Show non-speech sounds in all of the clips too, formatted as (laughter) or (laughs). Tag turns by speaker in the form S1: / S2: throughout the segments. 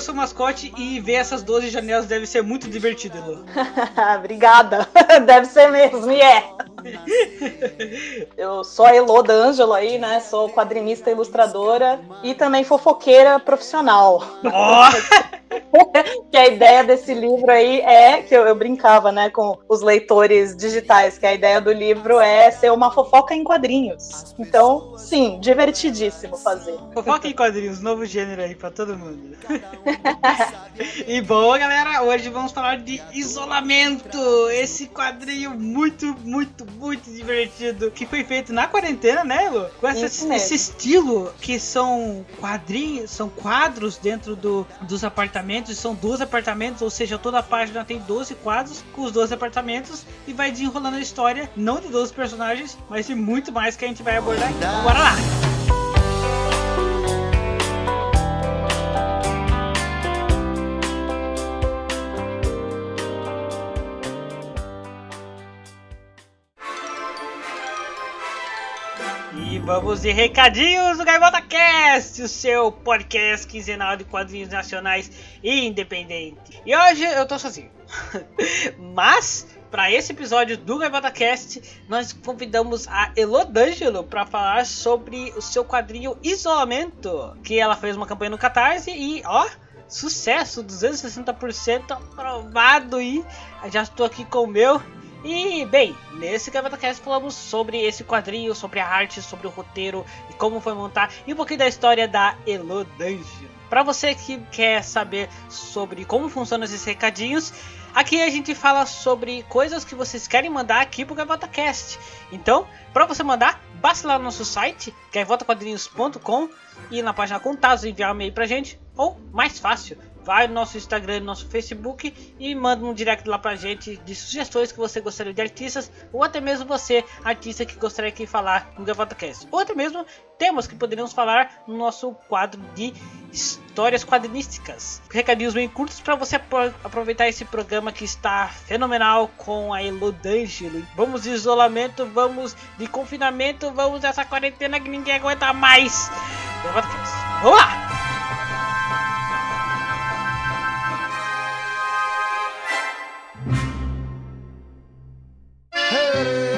S1: o seu mascote e ver essas 12 janelas deve ser muito divertido, Elo. (laughs)
S2: Obrigada. (laughs) Deve ser mesmo, e é. Eu sou a Elo D'Angelo aí, né? Sou quadrinista ilustradora e também fofoqueira profissional.
S1: Oh! (laughs) (laughs)
S2: que a ideia desse livro aí é que eu, eu, brincava, né, com os leitores digitais, que a ideia do livro é ser uma fofoca em quadrinhos. Então, sim, divertidíssimo fazer.
S1: Fofoca em quadrinhos, novo gênero aí para todo mundo. (laughs) e bom, galera, hoje vamos falar de isolamento, esse quadrinho muito, muito, muito divertido que foi feito na quarentena, né, Lu? Com essa, esse estilo que são quadrinhos, são quadros dentro do, dos apartamentos apartamentos, são 12 apartamentos, ou seja, toda a página tem 12 quadros com os 12 apartamentos e vai desenrolando a história, não de 12 personagens, mas de muito mais que a gente vai abordar. Então, bora lá! Vamos de recadinhos do Gaivota Cast, o seu podcast quinzenal de quadrinhos nacionais e independente. E hoje eu tô sozinho. (laughs) Mas para esse episódio do Gaivota Cast, nós convidamos a Elodângelo para falar sobre o seu quadrinho Isolamento, que ela fez uma campanha no Catarse e, ó, sucesso, 260% aprovado e já estou aqui com o meu e, bem, nesse CavataCast falamos sobre esse quadrinho, sobre a arte, sobre o roteiro e como foi montar e um pouquinho da história da Elo Dungeon. Para você que quer saber sobre como funcionam esses recadinhos, aqui a gente fala sobre coisas que vocês querem mandar aqui pro GavotaCast. Então, para você mandar, basta lá no nosso site, gavotaquadrinhos.com e na página contatos enviar um e-mail pra gente, ou mais fácil, vai no nosso Instagram, no nosso Facebook e manda um direct lá pra gente de sugestões que você gostaria de artistas, ou até mesmo você, artista que gostaria de falar no GavataCast, ou até mesmo temas que poderíamos falar no nosso quadro de histórias quadrinísticas. Recadinhos bem curtos para você aproveitar esse programa que está fenomenal com a Elodângelo. Vamos de isolamento, vamos de confinamento, vamos dessa quarentena que ninguém aguenta mais. Vamos lá! Hey!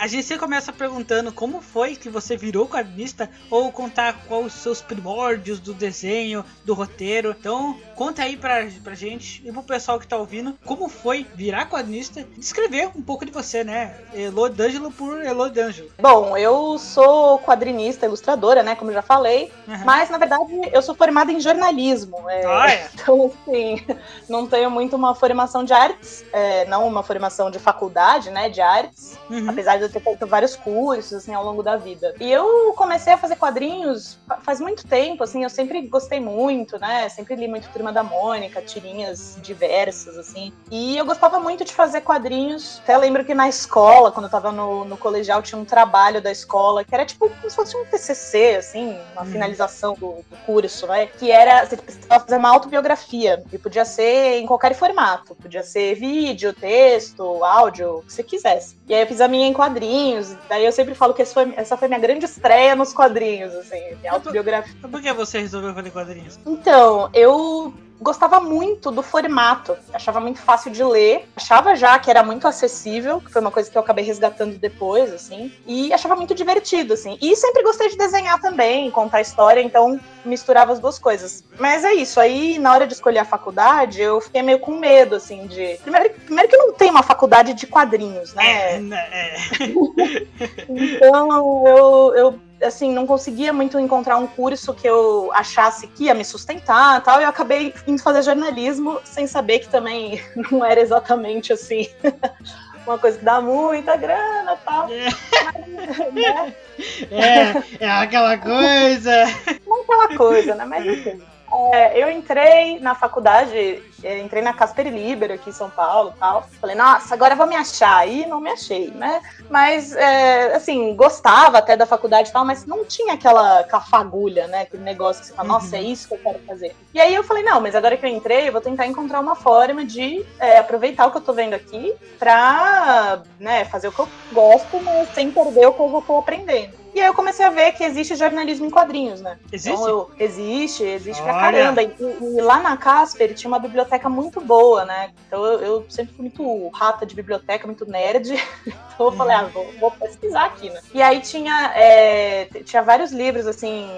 S1: A gente começa perguntando como foi que você virou quadrinista ou contar quais os seus primórdios do desenho, do roteiro. Então, conta aí pra, pra gente e pro pessoal que tá ouvindo como foi virar quadrinista e descrever um pouco de você, né? Elo D'Angelo por Elo D'Angelo.
S2: Bom, eu sou quadrinista, ilustradora, né? Como já falei, uhum. mas na verdade eu sou formada em jornalismo. É,
S1: ah, (laughs) é.
S2: Então, assim, não tenho muito uma formação de artes, é, não uma formação de faculdade, né? De artes, uhum. apesar de ter feito vários cursos, assim, ao longo da vida. E eu comecei a fazer quadrinhos faz muito tempo, assim, eu sempre gostei muito, né? Sempre li muito Turma da Mônica, tirinhas diversas, assim. E eu gostava muito de fazer quadrinhos. Até lembro que na escola, quando eu tava no, no colegial, tinha um trabalho da escola que era tipo como se fosse um TCC, assim, uma hum. finalização do, do, curso, né? Que era, você precisava fazer uma autobiografia. E podia ser em qualquer formato. Podia ser vídeo, texto, áudio, o que você quisesse. E aí eu fiz a minha em quadrinhos. Daí eu sempre falo que foi, essa foi minha grande estreia nos quadrinhos, assim, minha autobiografia.
S1: Por que você resolveu fazer quadrinhos?
S2: Então, eu gostava muito do formato, achava muito fácil de ler, achava já que era muito acessível, que foi uma coisa que eu acabei resgatando depois, assim, e achava muito divertido, assim. E sempre gostei de desenhar também, contar história, então misturava as duas coisas. Mas é isso, aí na hora de escolher a faculdade, eu fiquei meio com medo, assim, de. Primeiro, primeiro que não tem uma faculdade de quadrinhos, né?
S1: É, né, é. (laughs)
S2: então eu, eu assim, não conseguia muito encontrar um curso que eu achasse que ia me sustentar tal, e eu acabei indo fazer jornalismo sem saber que também (laughs) não era exatamente assim. (laughs) uma coisa que dá muita grana tal. É.
S1: Mas, né? (laughs) é, é aquela coisa.
S2: Não é aquela coisa, né? Mas enfim. É, eu entrei na faculdade é, entrei na Casper Libero aqui em São Paulo tal. Falei, nossa, agora vou me achar. E não me achei, né? Mas, é, assim, gostava até da faculdade e tal, mas não tinha aquela, aquela fagulha, né? Aquele negócio que você fala, uhum. nossa, é isso que eu quero fazer. E aí eu falei, não, mas agora que eu entrei, eu vou tentar encontrar uma forma de é, aproveitar o que eu tô vendo aqui pra né, fazer o que eu gosto, mas sem perder o que eu vou aprendendo. E aí eu comecei a ver que existe jornalismo em quadrinhos, né?
S1: Existe? Então, eu,
S2: existe, existe Olha. pra caramba. E, e, lá na Casper tinha uma biblioteca muito boa, né? Então eu, eu sempre fui muito rata de biblioteca, muito nerd. (laughs) então eu falei, ah, vou, vou, pesquisar aqui, né? E aí tinha, é, tinha vários livros, assim,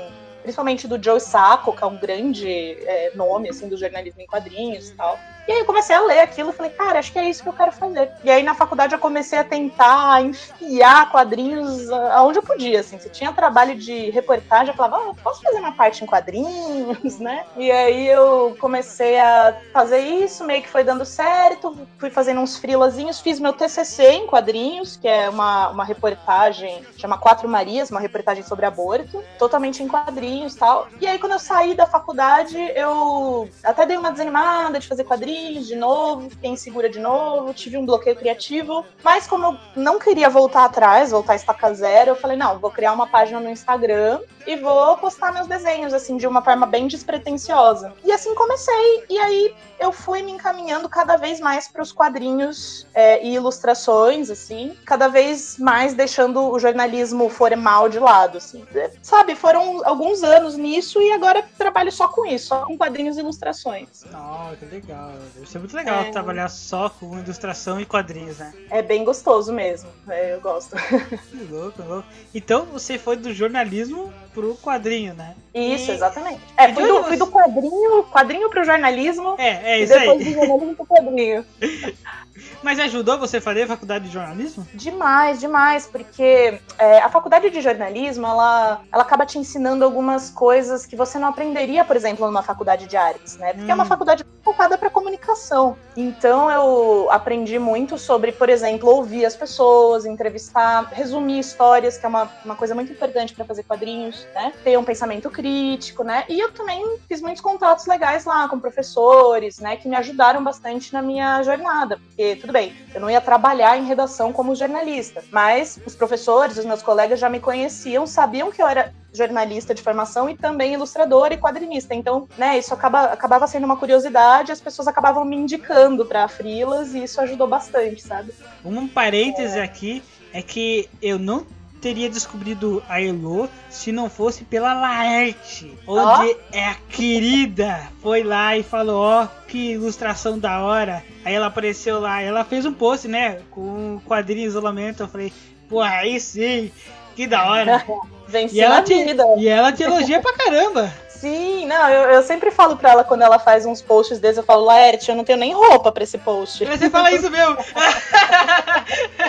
S2: principalmente do Joe Sacco, que é um grande é, nome, assim, do jornalismo em quadrinhos e tal. E aí eu comecei a ler aquilo e falei, cara, acho que é isso que eu quero fazer. E aí na faculdade eu comecei a tentar enfiar quadrinhos aonde eu podia, assim. Se tinha trabalho de reportagem, eu falava, oh, posso fazer uma parte em quadrinhos, (laughs) né? E aí eu comecei a fazer isso, meio que foi dando certo, fui fazendo uns frilazinhos, fiz meu TCC em quadrinhos, que é uma, uma reportagem, chama Quatro Marias, uma reportagem sobre aborto, totalmente em quadrinhos e tal. E aí quando eu saí da faculdade, eu até dei uma desanimada de fazer quadrinhos, de novo, fiquei insegura de novo, tive um bloqueio criativo. Mas como eu não queria voltar atrás, voltar a estaca zero, eu falei, não, vou criar uma página no Instagram e vou postar meus desenhos, assim, de uma forma bem despretensiosa. E assim comecei. E aí eu fui me encaminhando cada vez mais para os quadrinhos é, e ilustrações, assim, cada vez mais deixando o jornalismo formal de lado, assim. Sabe, foram alguns anos nisso e agora trabalho só com isso, só com quadrinhos e ilustrações.
S1: Oh, que legal. Deve ser muito legal é... trabalhar só com ilustração e quadrinhos, né?
S2: É bem gostoso mesmo. É, eu gosto. (laughs)
S1: Que louco, louco. Então você foi do jornalismo pro quadrinho, né?
S2: Isso, e... exatamente. É, fui do, fui do quadrinho, quadrinho pro jornalismo.
S1: É, é isso aí.
S2: E depois do jornalismo pro quadrinho. (laughs)
S1: Mas ajudou você a fazer a faculdade de jornalismo?
S2: Demais, demais, porque é, a faculdade de jornalismo, ela, ela acaba te ensinando algumas coisas que você não aprenderia, por exemplo, numa faculdade de artes, né? Porque hum. é uma hum. faculdade focada para comunicação. Então eu aprendi muito sobre, por exemplo, ouvir as pessoas, entrevistar, resumir histórias, que é uma, uma coisa muito importante para fazer quadrinhos, né? Ter um pensamento crítico, né? E eu também fiz muitos contatos legais lá com professores, né? Que me ajudaram bastante na minha jornada, porque tudo bem, eu não ia trabalhar em redação como jornalista, mas os professores, os meus colegas já me conheciam, sabiam que eu era jornalista de formação e também ilustradora e quadrinista. Então, né, isso acaba, acabava sendo uma curiosidade, as pessoas acabavam me indicando para frilas e isso ajudou bastante, sabe?
S1: Um parêntese é. aqui é que eu não teria descobrido a Elo se não fosse pela Laerte, onde oh. é a querida foi lá e falou: Ó, oh, que ilustração da hora. Aí ela apareceu lá, ela fez um post, né, com quadrinho isolamento. Eu falei: Pô, aí sim, que da hora. (laughs)
S2: e ela,
S1: te, e ela te elogia pra caramba. (laughs)
S2: Sim, não, eu, eu sempre falo pra ela quando ela faz uns posts desses, eu falo, Laerte, eu não tenho nem roupa pra esse post.
S1: Você fala isso mesmo?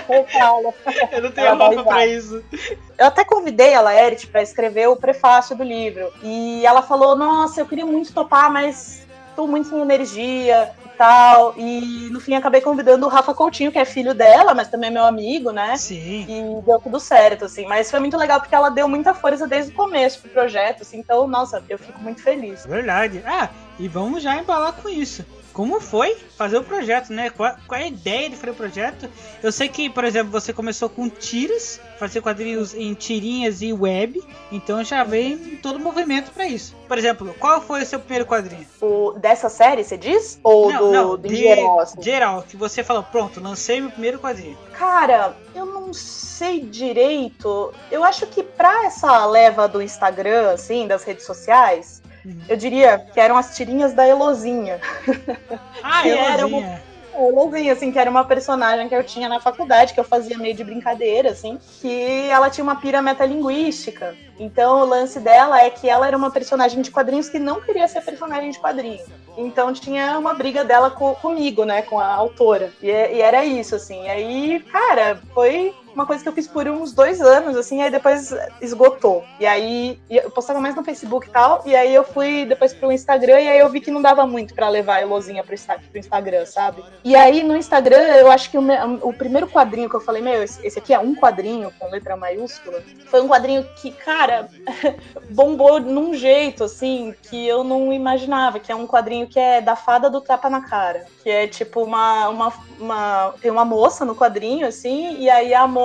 S2: eu (laughs) falo.
S1: Eu não tenho ela roupa pra isso.
S2: Eu até convidei a Laerte pra escrever o prefácio do livro. E ela falou, nossa, eu queria muito topar, mas tô muito sem energia tal. E no fim acabei convidando o Rafa Coutinho, que é filho dela, mas também é meu amigo, né?
S1: Sim.
S2: E deu tudo certo, assim. Mas foi muito legal porque ela deu muita força desde o começo pro projeto, assim. Então, nossa, eu fico muito feliz.
S1: Verdade. Ah, e vamos já embalar com isso como foi fazer o projeto, né? Qual, qual é a ideia de fazer o projeto? Eu sei que, por exemplo, você começou com tiras, fazer quadrinhos em tirinhas e web, então já vem todo o movimento para isso. Por exemplo, qual foi o seu primeiro quadrinho?
S2: O dessa série, você diz? Ou não, do, não, do
S1: de, geral? Assim? Geral, que você falou, pronto, lancei meu primeiro quadrinho.
S2: Cara, eu não sei direito. Eu acho que pra essa leva do Instagram, assim, das redes sociais, Uhum. Eu diria que eram as tirinhas da Elozinha. (laughs)
S1: Ah, Elozinha.
S2: Elozinha, assim, que era uma personagem que eu tinha na faculdade, que eu fazia meio de brincadeira, assim, que ela tinha uma pira metalinguística. Então o lance dela é que ela era uma personagem de quadrinhos que não queria ser personagem de quadrinho. Então tinha uma briga dela com, comigo, né, com a autora. E, e era isso, assim. E aí, cara, foi uma coisa que eu fiz por uns dois anos, assim, aí depois esgotou. E aí eu postava mais no Facebook e tal, e aí eu fui depois pro Instagram e aí eu vi que não dava muito para levar a Elozinha pro, pro Instagram, sabe? E aí no Instagram, eu acho que o, o primeiro quadrinho que eu falei, meu, esse aqui é um quadrinho com letra maiúscula, foi um quadrinho que, cara, (laughs) bombou num jeito, assim, que eu não imaginava, que é um quadrinho que é da fada do tapa na cara. Que é tipo uma, uma, uma. Tem uma moça no quadrinho, assim, e aí a moça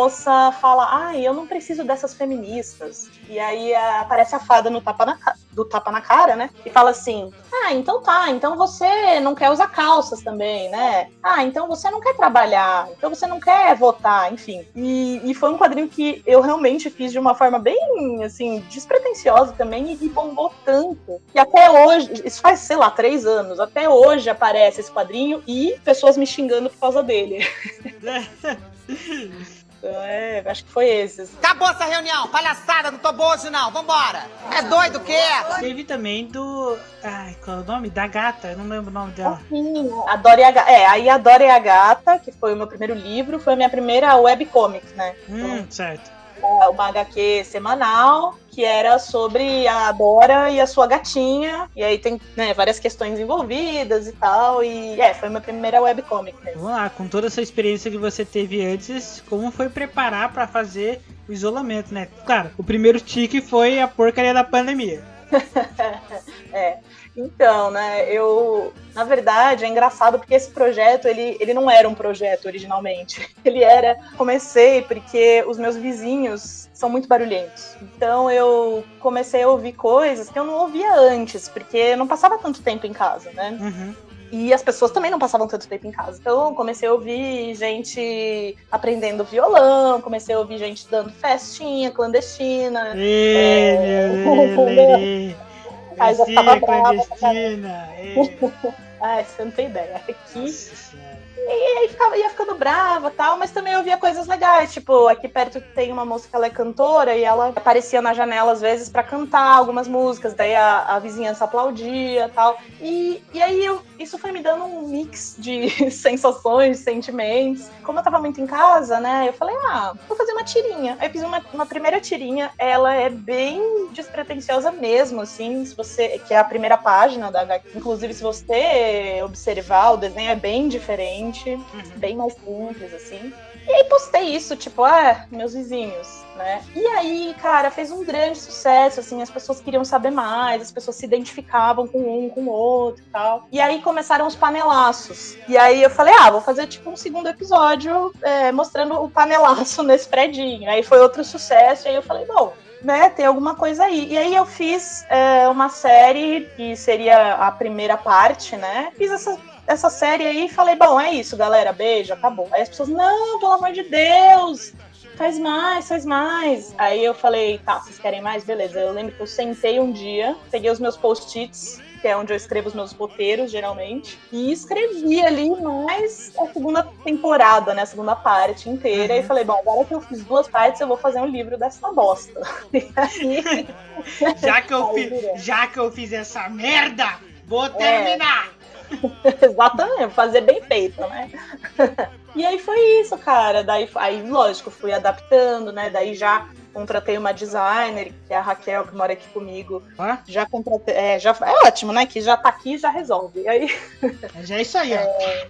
S2: fala: Ai, eu não preciso dessas feministas. E aí aparece a fada no tapa na, do tapa na cara, né? E fala assim: Ah, então tá, então você não quer usar calças também, né? Ah, então você não quer trabalhar, então você não quer votar, enfim. E, e foi um quadrinho que eu realmente fiz de uma forma bem, assim, despretensiosa também e, e bombou tanto. E até hoje, isso faz, sei lá, três anos, até hoje aparece esse quadrinho e pessoas me xingando por causa dele. (laughs) É, acho que foi esses.
S3: Acabou essa reunião! Palhaçada, não tô boa hoje não, vambora! É doido o quê?
S1: Teve também do. Ai, qual é o nome? Da gata, eu não lembro o nome dela.
S2: Sim, a Dora e a Gata. É, aí a Dora e a Gata, que foi o meu primeiro livro, foi a minha primeira webcomic, né?
S1: Hum, então, certo
S2: uma HQ semanal que era sobre a Dora e a sua gatinha. E aí tem né, várias questões envolvidas e tal. E é, foi minha primeira webcomic mesmo.
S1: Vamos lá, com toda essa experiência que você teve antes, como foi preparar para fazer o isolamento, né? Claro, o primeiro tique foi a porcaria da pandemia. (laughs)
S2: é. Então, né, eu, na verdade, é engraçado porque esse projeto, ele, ele não era um projeto originalmente. (laughs) Ele era, comecei porque os meus vizinhos são muito barulhentos. Então eu comecei a ouvir coisas que eu não ouvia antes, porque eu não passava tanto tempo em casa, né?
S1: Uhum.
S2: E as pessoas também não passavam tanto tempo em casa. Então, comecei a ouvir gente aprendendo violão, comecei a ouvir gente dando festinha clandestina.
S1: é... Aí já tava brava. Cristina! (laughs)
S2: Ai, você não tem ideia. Aqui. E aí ficava, ia ficando brava tal, mas também eu via coisas legais. Tipo, aqui perto tem uma moça que ela é cantora e ela aparecia na janela às vezes para cantar algumas músicas, daí a, a vizinhança aplaudia tal. E, e aí eu, isso foi me dando um mix de (laughs) sensações, sentimentos. Como eu tava muito em casa, né, eu falei, ah, vou fazer uma tirinha. Aí fiz uma, uma primeira tirinha, ela é bem despretensiosa mesmo, assim, se você, que é a primeira página da HQ. Inclusive, se você observar, o desenho é bem diferente uhum. bem mais simples, assim. E aí postei isso, tipo, ah, meus vizinhos, né? E aí, cara, fez um grande sucesso, assim, as pessoas queriam saber mais, as pessoas se identificavam com um, com o outro e tal. E aí começaram os panelaços. E aí eu falei, ah, vou fazer tipo um segundo episódio é, mostrando o panelaço (laughs) nesse predinho. Aí foi outro sucesso, e aí eu falei, bom, né, tem alguma coisa aí. E aí eu fiz é, uma série que seria a primeira parte, né? Fiz essa essa série aí e falei, bom, é isso, galera, beijo, acabou. Aí as pessoas, não, pelo amor de Deus, faz mais, faz mais. Aí eu falei, tá, vocês querem mais? Beleza. Eu lembro que eu sentei um dia, peguei os meus post-its, que é onde eu escrevo os meus roteiros, geralmente, e escrevi ali mais a segunda temporada, né, a segunda parte inteira, uhum. e falei, bom, agora que eu fiz duas partes, eu vou fazer um livro dessa bosta. (laughs)
S1: Aí... já, que eu (laughs) fiz, já que eu fiz essa merda, vou é. terminar! É. (laughs)
S2: Exatamente, fazer bem feito, né? (laughs) e aí foi isso, cara. Daí, aí, lógico, fui adaptando, né? Daí já contratei uma designer, que é a Raquel, que mora aqui comigo.
S1: Ah?
S2: Já contratei. É, já, é ótimo, né? Que já tá aqui e já resolve. E aí.
S1: Já é isso aí, ó. É...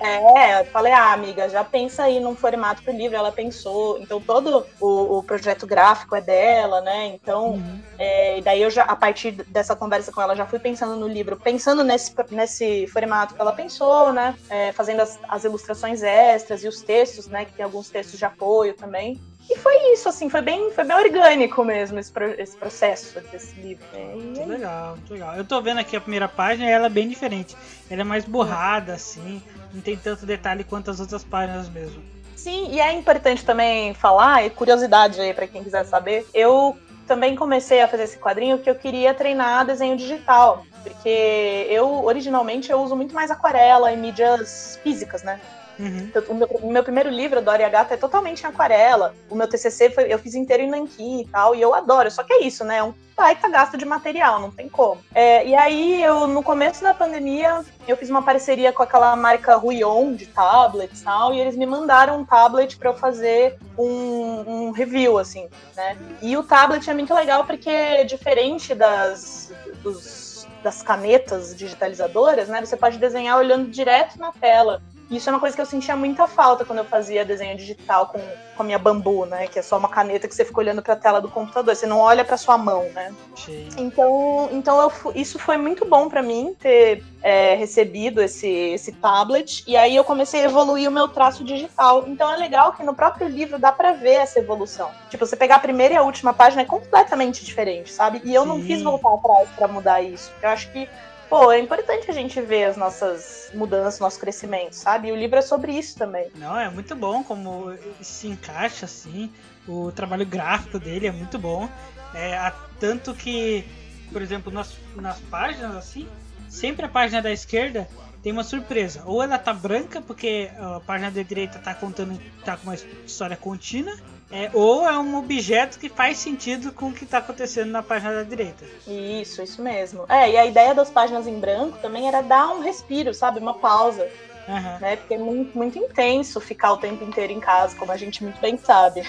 S2: É, eu falei, ah, amiga, já pensa aí num formato pro livro. Ela pensou. Então, todo o, o projeto gráfico é dela, né? Então, uhum. é, daí eu já, a partir dessa conversa com ela, já fui pensando no livro, pensando nesse, nesse formato que ela pensou, né? É, fazendo as, as ilustrações extras e os textos, né? Que tem alguns textos de apoio também. E foi isso, assim, foi bem, foi bem orgânico mesmo esse, pro, esse processo desse livro. Né?
S1: Muito legal, muito legal. Eu tô vendo aqui a primeira página e ela é bem diferente. Ela é mais borrada, assim, não tem tanto detalhe quanto as outras páginas mesmo.
S2: Sim, e é importante também falar, e curiosidade aí para quem quiser saber, eu também comecei a fazer esse quadrinho que eu queria treinar desenho digital, porque eu originalmente eu uso muito mais aquarela e mídias físicas, né? Uhum. O, meu, meu, primeiro livro, Dora e a Gata, é totalmente em aquarela. O meu TCC foi, eu fiz inteiro em nanquim e tal, e eu adoro. Só que é isso, né? É um baita gasto de material, não tem como. É, e aí, eu, no começo da pandemia, eu fiz uma parceria com aquela marca Ruion de tablets e tal, e eles me mandaram um tablet para eu fazer um, um, review, assim, né? E o tablet é muito legal porque, diferente das, dos, das canetas digitalizadoras, né? Você pode desenhar olhando direto na tela. Isso é uma coisa que eu sentia muita falta quando eu fazia desenho digital com, com a minha bambu, né? Que é só uma caneta que você fica olhando para a tela do computador, você não olha para sua mão, né? Sim. Então, então eu, isso foi muito bom para mim ter é, recebido esse, esse tablet e aí eu comecei a evoluir o meu traço digital. Então é legal que no próprio livro dá para ver essa evolução. Tipo, você pegar a primeira e a última página é completamente diferente, sabe? E eu Sim. não quis voltar atrás para mudar isso. Eu acho que pô, é importante a gente ver as nossas mudanças, nosso crescimento, sabe? E o livro é sobre isso também.
S1: Não, é muito bom como se encaixa assim. O trabalho gráfico dele é muito bom. É, tanto que, por exemplo, nas, nas páginas assim, sempre a página da esquerda tem uma surpresa. Ou ela tá branca, porque a página da direita tá contando, tá com uma história contínua, é, ou é um objeto que faz sentido com o que está acontecendo na página da direita.
S2: Isso, isso mesmo. É, e a ideia das páginas em branco também era dar um respiro, sabe? Uma pausa. Uhum. Né? Porque é muito, muito intenso ficar o tempo inteiro em casa, como a gente muito bem sabe.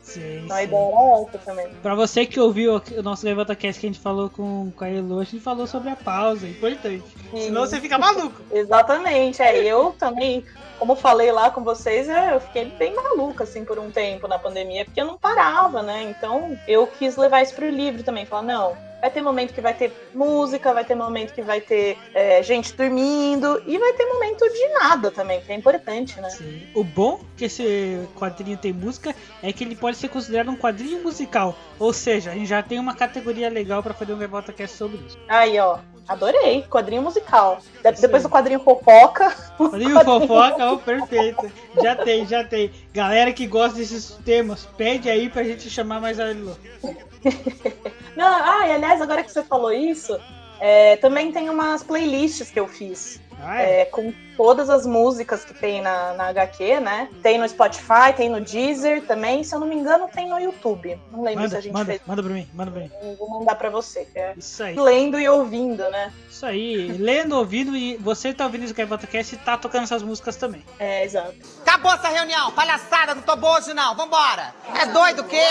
S2: Sim, (laughs) então a ideia era essa também.
S1: Pra você que ouviu o nosso Levanta Cast que a gente falou com, com a Elo, a gente falou sobre a pausa, é importante. Sim. Senão você fica maluco. (laughs)
S2: Exatamente, é. Eu também como falei lá com vocês, é, eu fiquei bem maluca, assim, por um tempo na pandemia, porque eu não parava, né? Então, eu quis levar isso pro livro também. Falar, não, vai ter momento que vai ter música, vai ter momento que vai ter é, gente dormindo, e vai ter momento de nada também, que é importante, né?
S1: Sim. O bom que esse quadrinho tem música é que ele pode ser considerado um quadrinho musical. Ou seja, a gente já tem uma categoria legal para fazer um Revolta Cast sobre isso.
S2: Aí, ó. Adorei, quadrinho musical. De depois do quadrinho fofoca. (laughs)
S1: Quadrinho, quadrinho fofoca, oh, perfeito. Já tem, já tem. Galera que gosta desses temas, pede aí pra gente chamar mais a Lilo. (laughs)
S2: Não, ah, e aliás, agora que você falou isso, é, também tem umas playlists que eu fiz. Ah, é? É, com todas as músicas que tem na, na HQ, né? Tem no Spotify, tem no Deezer também. Se eu não me engano, tem no YouTube. Não lembro
S1: manda,
S2: se a gente
S1: manda,
S2: fez.
S1: Manda pra mim, manda pra mim.
S2: Eu vou mandar pra você.
S1: É Isso aí.
S2: Lendo e ouvindo, né?
S1: Isso aí. Lendo, ouvindo e você tá ouvindo isso que é Cast e tá tocando essas músicas também.
S2: É, exato.
S3: Acabou essa reunião. Palhaçada, não tô boa hoje não. Vambora. É doido o quê?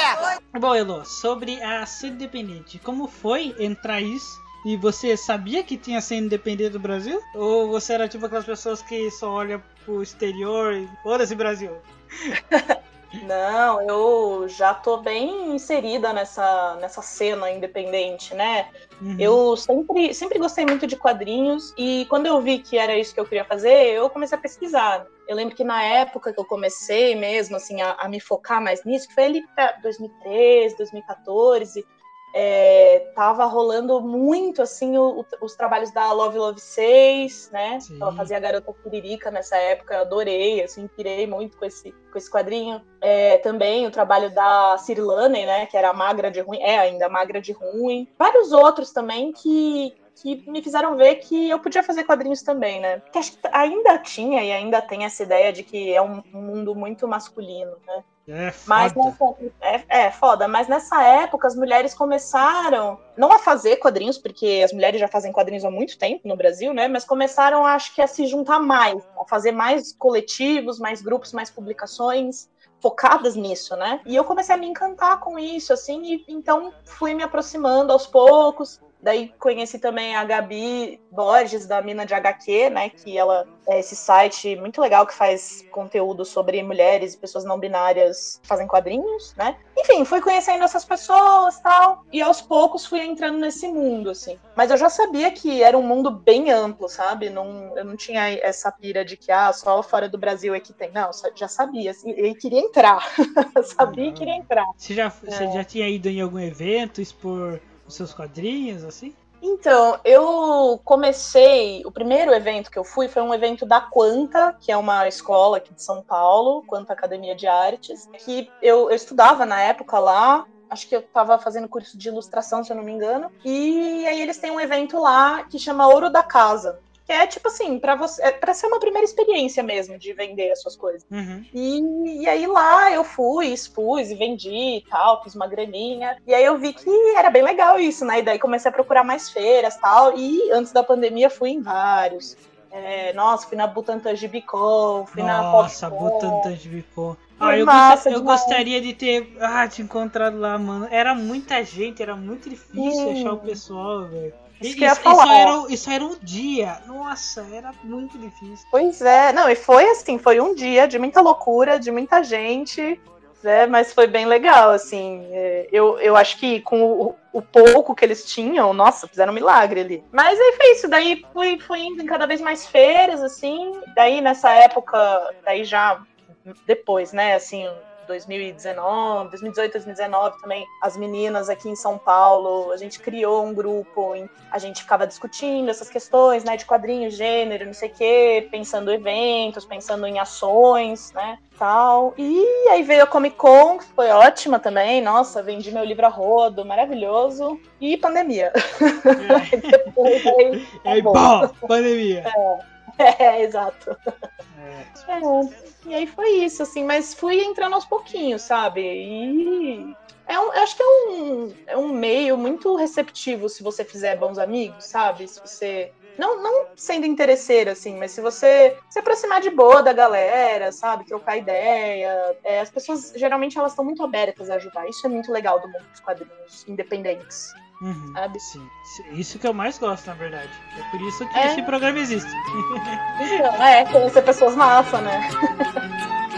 S1: Bom, Elo, sobre a ser independente, como foi entrar isso e você sabia que tinha ser independente do Brasil? Ou você era tipo aquelas pessoas que só olham pro exterior e foda-se Brasil? (laughs)
S2: Não, eu já tô bem inserida nessa, nessa cena independente, né? Uhum. Eu sempre, sempre gostei muito de quadrinhos e quando eu vi que era isso que eu queria fazer, eu comecei a pesquisar. Eu lembro que na época que eu comecei mesmo assim a, a me focar mais nisso, que foi ali para 2013, 2014, é, tava rolando muito assim o, o, os trabalhos da Love Love 6, né? Sim. Ela fazia a Garota Curirica nessa época, eu adorei, assim, pirei muito com esse, com esse quadrinho. É, também o trabalho da Cirlane, né? Que era magra de ruim, é ainda magra de ruim. Vários outros também que, que me fizeram ver que eu podia fazer quadrinhos também, né? Porque acho que ainda tinha e ainda tem essa ideia de que é um mundo muito masculino, né?
S1: É
S2: mas nessa, é, é foda, mas nessa época as mulheres começaram não a fazer quadrinhos, porque as mulheres já fazem quadrinhos há muito tempo no Brasil, né? Mas começaram, acho que, a se juntar mais, a fazer mais coletivos, mais grupos, mais publicações focadas nisso, né? E eu comecei a me encantar com isso, assim, e então fui me aproximando aos poucos. Daí conheci também a Gabi Borges, da Mina de HQ, né? Que ela é esse site muito legal que faz conteúdo sobre mulheres e pessoas não binárias que fazem quadrinhos, né? Enfim, fui conhecendo essas pessoas tal. E aos poucos fui entrando nesse mundo, assim. Mas eu já sabia que era um mundo bem amplo, sabe? Não, eu não tinha essa pira de que, ah, só fora do Brasil é que tem. Não, já sabia. Assim, e queria entrar. (laughs) sabia e queria entrar.
S1: Você já, é. você já tinha ido em algum evento expor os seus quadrinhos, assim?
S2: Então, eu comecei. O primeiro evento que eu fui foi um evento da Quanta, que é uma escola aqui de São Paulo, Quanta Academia de Artes, que eu, eu estudava na época lá. Acho que eu estava fazendo curso de ilustração, se eu não me engano. E aí eles têm um evento lá que chama Ouro da Casa, é tipo assim, para você, é para ser uma primeira experiência mesmo de vender as suas coisas.
S1: Uhum.
S2: E, e aí lá eu fui, expus e vendi e tal, fiz uma graninha. E aí eu vi que era bem legal isso, né? E daí comecei a procurar mais feiras tal. E antes da pandemia fui em vários. É, nossa, fui na Butantan Gibicon, fui
S1: Nossa,
S2: na
S1: Nossa. Butantan Gibicon. Ah, eu,
S2: massa
S1: eu gostaria de ter ah, te encontrado lá, mano. Era muita gente, era muito difícil
S2: Sim.
S1: achar o pessoal, velho.
S2: Isso que eu ia falar.
S1: era, e só era um dia. Nossa, era muito difícil.
S2: Pois é, não, e foi assim, foi um dia de muita loucura, de muita gente, né? Mas foi bem legal, assim. é, Eu, eu acho que com o, o pouco que eles tinham, nossa, fizeram um milagre ali. Mas aí foi isso, daí fui, fui indo em cada vez mais feiras, assim. Daí nessa época, daí já depois, né, assim. 2019, 2018, 2019 também, as meninas aqui em São Paulo, a gente criou um grupo, em- a gente ficava discutindo essas questões, né, de quadrinhos, gênero, não sei o quê, pensando em eventos, pensando em ações, né, tal. E aí veio a Comic Con, que foi ótima também, nossa, vendi meu livro a rodo, maravilhoso, e pandemia. (laughs) Depois, aí,
S1: aí,
S2: bom.
S1: pô, pandemia.
S2: é, (laughs) exato.
S1: É.
S2: É, e aí foi isso, assim, mas fui entrando aos pouquinhos, sabe? E é um, eu acho que é um, é um meio muito receptivo se você fizer bons amigos, sabe? Se você. Não, não sendo interesseiro, assim, mas se você se aproximar de boa da galera, sabe? Trocar ideia. é, as pessoas, geralmente, elas estão muito abertas a ajudar. Isso é muito legal do mundo dos quadrinhos independentes,
S1: Uhum,
S2: sabe?
S1: sim. Isso que eu mais gosto, na verdade. É por isso que
S2: É.
S1: esse programa existe.
S2: Então, é, conhecer pessoas massa, né? (laughs)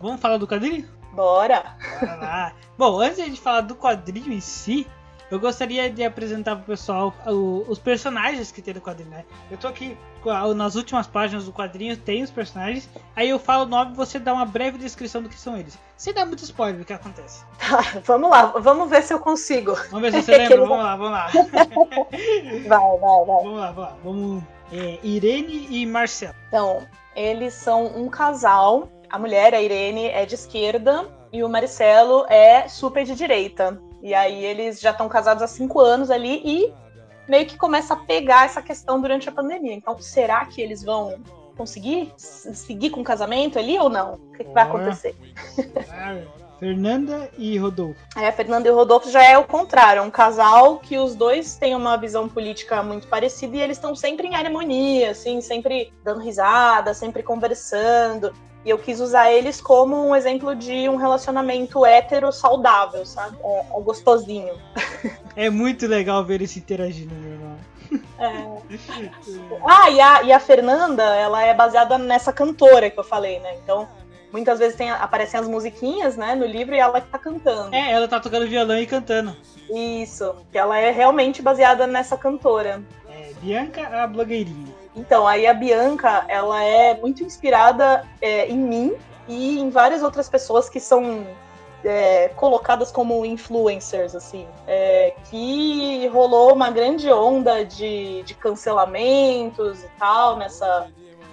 S1: vamos falar do quadrinho?
S2: Bora!
S1: Bora lá. Bom, antes de falar do quadrinho em si, eu gostaria de apresentar pro pessoal o- os personagens que tem no quadrinho, né? Eu tô aqui nas últimas páginas do quadrinho, tem os personagens, aí eu falo o nome e você dá uma breve descrição do que são eles. Sem dar muito spoiler do que acontece.
S2: Tá, vamos lá, vamos ver se eu consigo.
S1: Vamos ver se você (laughs) lembra, vamos lá, vamos lá. (laughs)
S2: Vai, vai, vai.
S1: Vamos lá, vamos lá. Vamos. é, Irene e Marcelo.
S2: Então, eles são um casal. A mulher, a Irene, é de esquerda e o Marcelo é super de direita. E aí eles já estão casados há cinco anos ali e meio que começa a pegar essa questão durante a pandemia. Então, será que eles vão conseguir seguir com o casamento ali ou não? O que, que vai
S1: Bora.
S2: acontecer?
S1: Ah, Fernanda e Rodolfo.
S2: É, a Fernanda e o Rodolfo já é o contrário, é um casal que os dois têm uma visão política muito parecida e eles estão sempre em harmonia, assim, sempre dando risada, sempre conversando. E eu quis usar eles como um exemplo de um relacionamento hétero saudável, sabe? É, é gostosinho.
S1: É muito legal ver eles se interagindo, meu irmão.
S2: Ah, e a, e a Fernanda, ela é baseada nessa cantora que eu falei, né? Então, muitas vezes tem, aparecem as musiquinhas, né, no livro e ela que tá cantando.
S1: É, ela tá tocando violão e cantando.
S2: Isso, que ela é realmente baseada nessa cantora.
S1: É, Bianca, a blogueirinha.
S2: Então, aí a Bianca, ela é muito inspirada é, em mim e em várias outras pessoas que são é, colocadas como influencers, assim. É, que rolou uma grande onda de, de cancelamentos e tal nessa,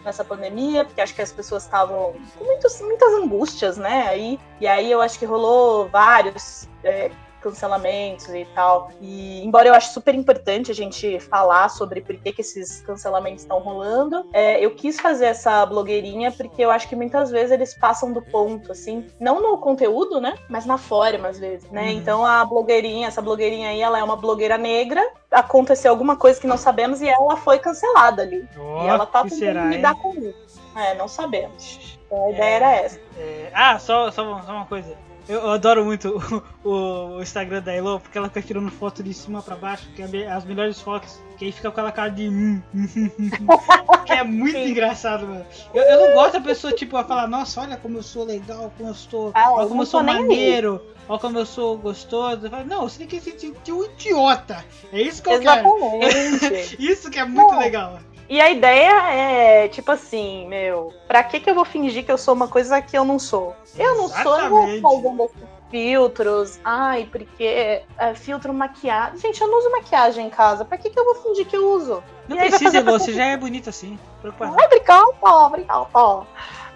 S2: nessa pandemia, porque acho que as pessoas estavam com muitos, muitas angústias, né? Aí, e aí eu acho que rolou vários é, cancelamentos e tal. E embora eu ache super importante a gente falar sobre por que, que esses cancelamentos estão rolando, é, eu quis fazer essa blogueirinha porque eu acho que muitas vezes eles passam do ponto, assim, não no conteúdo, né? Mas na forma, às vezes, né?
S1: Uhum.
S2: Então a blogueirinha, essa blogueirinha aí, ela é uma blogueira negra. Aconteceu alguma coisa que não sabemos e ela foi cancelada ali.
S1: Ó,
S2: e ela tá tentando
S1: será, hein?
S2: lidar com isso. É, não sabemos. Então, a
S1: É.
S2: ideia era essa.
S1: É, ah, só, só, só uma coisa. Eu, eu adoro muito o, o Instagram da Elo, porque ela fica tirando foto de cima pra baixo, que é as melhores fotos, que aí fica com aquela cara de hum, hum, hum, que é muito
S2: Sim.
S1: engraçado, mano. Eu, eu não gosto da pessoa, tipo, a falar, nossa, olha como eu sou legal, como eu estou,
S2: Ah,
S1: olha como eu sou
S2: nem
S1: maneiro, olha como eu sou gostoso. Falo, não, você tem que se sentir um idiota. É isso que eu quero.
S2: Exatamente. (laughs)
S1: Isso que é muito legal.
S2: E a ideia é, tipo assim, meu, pra que que eu vou fingir que eu sou uma coisa que eu não sou? Eu não sou, eu não vou
S1: Exatamente.
S2: usando filtros. Ai, porque é, filtro maquiagem. Gente, eu não uso maquiagem em casa. Pra que, que eu vou fingir que eu uso?
S1: Não precisa, você já é bonita assim.
S2: Brincar, pô, brincar, pô.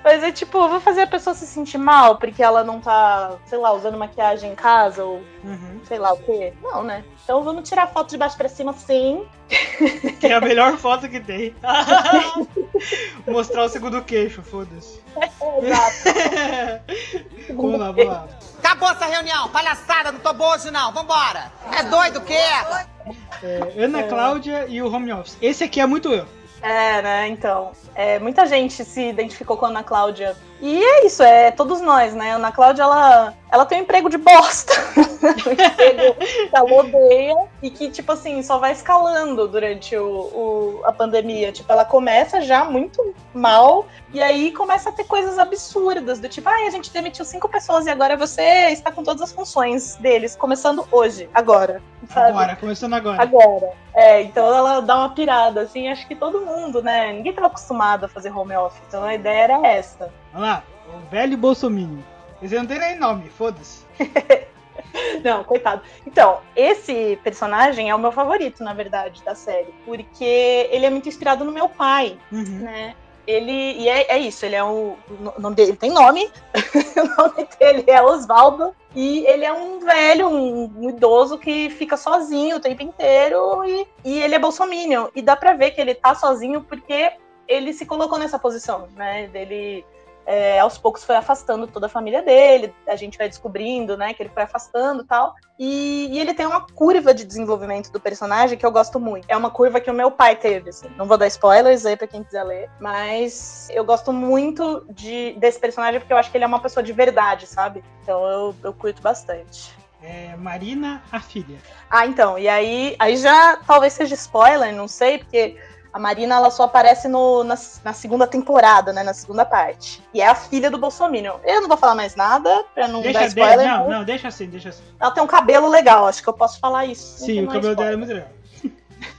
S2: Mas é tipo, vou fazer a pessoa se sentir mal porque ela não tá, sei lá, usando maquiagem em casa ou uhum. sei lá o quê. Não, né? Então vamos tirar foto de baixo pra cima sim.
S1: Que é a melhor foto que tem. (laughs) Mostrar o segundo queixo, foda-se.
S2: exato. (laughs)
S1: vamos lá, vamos lá.
S3: Acabou essa reunião, palhaçada, não tô boa hoje não, vambora. É doido o quê?
S1: É, Ana Cláudia e o home office. Esse aqui é muito eu.
S2: É, né? Então, é, muita gente se identificou com a Ana Cláudia. E é isso, é todos nós, né? A Ana Cláudia, ela, ela tem um emprego de bosta. (laughs) um emprego que ela odeia e que, tipo assim, só vai escalando durante o, o, a pandemia. Tipo, ela começa já muito mal e aí começa a ter coisas absurdas, do tipo, ah, a gente demitiu cinco pessoas e agora você está com todas as funções deles, começando hoje, agora.
S1: Sabe? Agora, começando agora.
S2: Agora. É, então ela dá uma pirada, assim, acho que todo mundo, né? Ninguém estava acostumado a fazer home office, então a ideia era essa.
S1: Olha lá, o velho Bolsominion. Esse não tem nem nome, foda-se. (laughs)
S2: Não, coitado. Então, esse personagem é o meu favorito, na verdade, da série. Porque ele é muito inspirado no meu pai, uhum. né? Ele. E é, é, isso, ele é um. O nome dele tem nome. (laughs) o nome dele é Osvaldo. E ele é um velho, um, um, idoso que fica sozinho o tempo inteiro. E, e ele é bolsominion. E dá pra ver que ele tá sozinho porque ele se colocou nessa posição, né? Dele é, aos poucos foi afastando toda a família dele, a gente vai descobrindo, né, que ele foi afastando tal. E, e, ele tem uma curva de desenvolvimento do personagem que eu gosto muito. É uma curva que o meu pai teve, assim. Não vou dar spoilers aí pra quem quiser ler, mas eu gosto muito de, desse personagem porque eu acho que ele é uma pessoa de verdade, sabe? Então eu, eu curto bastante.
S1: É Marina, a filha.
S2: Ah, então, e aí, aí já talvez seja spoiler, não sei, porque a Marina ela só aparece no, na, na, segunda temporada, né? Na segunda parte. E é a filha do Bolsonaro. Eu não vou falar mais nada pra não deixa dar spoiler. De,
S1: não, não, deixa assim, deixa assim.
S2: Ela tem um cabelo legal, acho que eu posso falar isso.
S1: Sim, o cabelo dela é muito legal.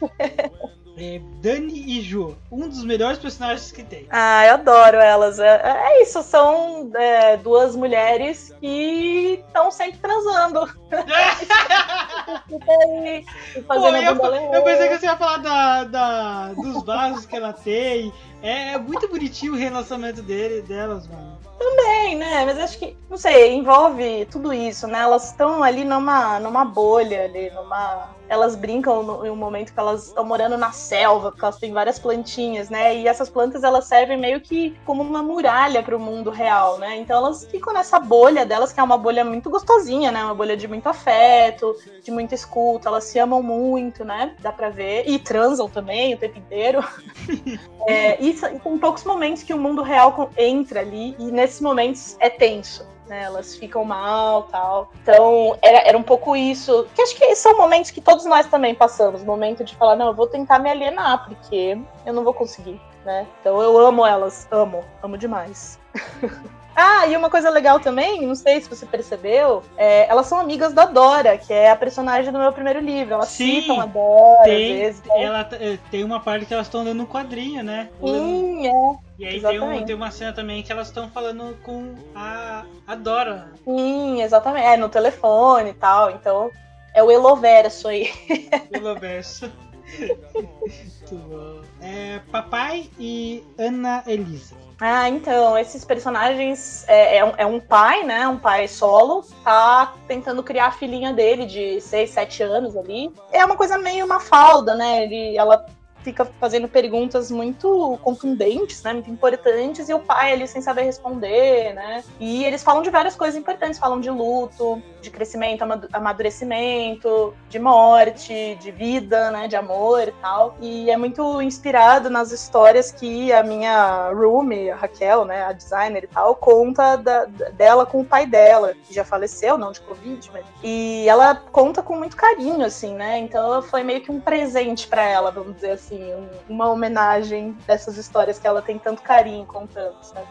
S1: (laughs) É Dani e Ju, um dos melhores personagens que tem.
S2: Ah, eu adoro elas. É, é isso, são é, duas mulheres que estão sempre transando. (laughs) (laughs)
S1: Pô, eu, eu, pensei que você ia falar da, da, dos vasos que ela tem. É, é muito bonitinho o relacionamento dele, delas, mano.
S2: Também, né? Mas acho que, não sei, envolve tudo isso, né? Elas estão ali numa, numa bolha, ali, numa. Elas brincam no, em um momento que elas estão morando na selva, porque elas têm várias plantinhas, né? E essas plantas elas servem meio que como uma muralha para o mundo real, né? Então elas ficam nessa bolha delas, que é uma bolha muito gostosinha, né? Uma bolha de muito afeto, de muita escuta. Elas se amam muito, né? Dá pra ver. E transam também o tempo inteiro. (laughs) é, e, tem poucos momentos que o mundo real entra ali, e nesses momentos é tenso. Né, elas ficam mal tal. Então, era, era um pouco isso. Que acho que são momentos que todos nós também passamos. Momento de falar, não, eu vou tentar me alienar, porque eu não vou conseguir, né? Então eu amo elas, amo, amo demais. (laughs) Ah, e uma coisa legal também, não sei se você percebeu, é, elas são amigas da Dora, que é a personagem do meu primeiro livro. Elas Sim, citam a Dora, tem, às vezes. Né?
S1: Ela, é, tem uma parte que elas estão lendo um quadrinho, né?
S2: Sim, é.
S1: E aí tem, um, tem, uma cena também que elas estão falando com a, a Dora.
S2: Sim, exatamente. É, no telefone e tal. Então, é o Eloverso aí.
S1: Eloverso. (laughs) É, papai e Ana Elisa.
S2: Ah, então, esses personagens é, é, um, é, um, pai, né? Um pai solo, tá tentando criar a filhinha dele de 6, 7 anos ali. É uma coisa meio uma falda, né? Ele, ela fica fazendo perguntas muito contundentes, né, muito importantes, e o pai ali sem saber responder, né? E eles falam de várias coisas importantes, falam de luto, de crescimento, amadurecimento, de morte, de vida, né, de amor e tal. E é muito inspirado nas histórias que a minha roomie, a Raquel, né, a designer e tal, conta da, dela com o pai dela, que já faleceu, não de Covid, mas... E ela conta com muito carinho, assim, né? Então foi meio que um presente para ela, vamos dizer assim assim, um, uma homenagem dessas histórias que ela tem tanto carinho contando, sabe?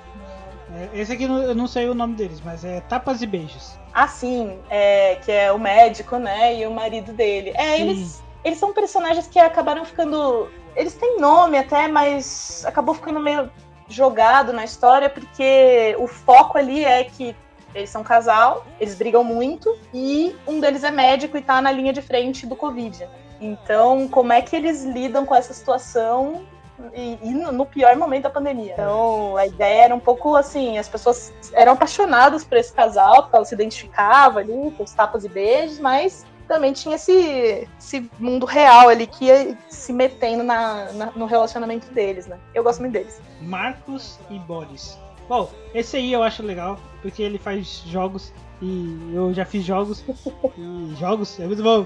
S1: É, esse aqui eu não sei o nome deles, mas é Tapas e Beijos.
S2: Ah, sim, é, que é o médico, né, e o marido dele. É, eles, eles são personagens que acabaram ficando. Eles têm nome até, mas acabou ficando meio jogado na história, porque o foco ali é que Eles são um casal, eles brigam muito e um deles é médico e tá na linha de frente do Covid. Então, como é que eles lidam com essa situação e, e, no pior momento da pandemia. Então, a ideia era um pouco assim, as pessoas eram apaixonadas por esse casal, porque elas se identificavam ali, com os tapas e beijos, mas também tinha esse, esse mundo real ali que ia se metendo na, na, no relacionamento deles, né? Eu gosto muito deles.
S1: Marcos e Boris. Bom, esse aí eu acho legal, porque ele faz jogos e eu já fiz jogos. (laughs) e jogos é muito bom.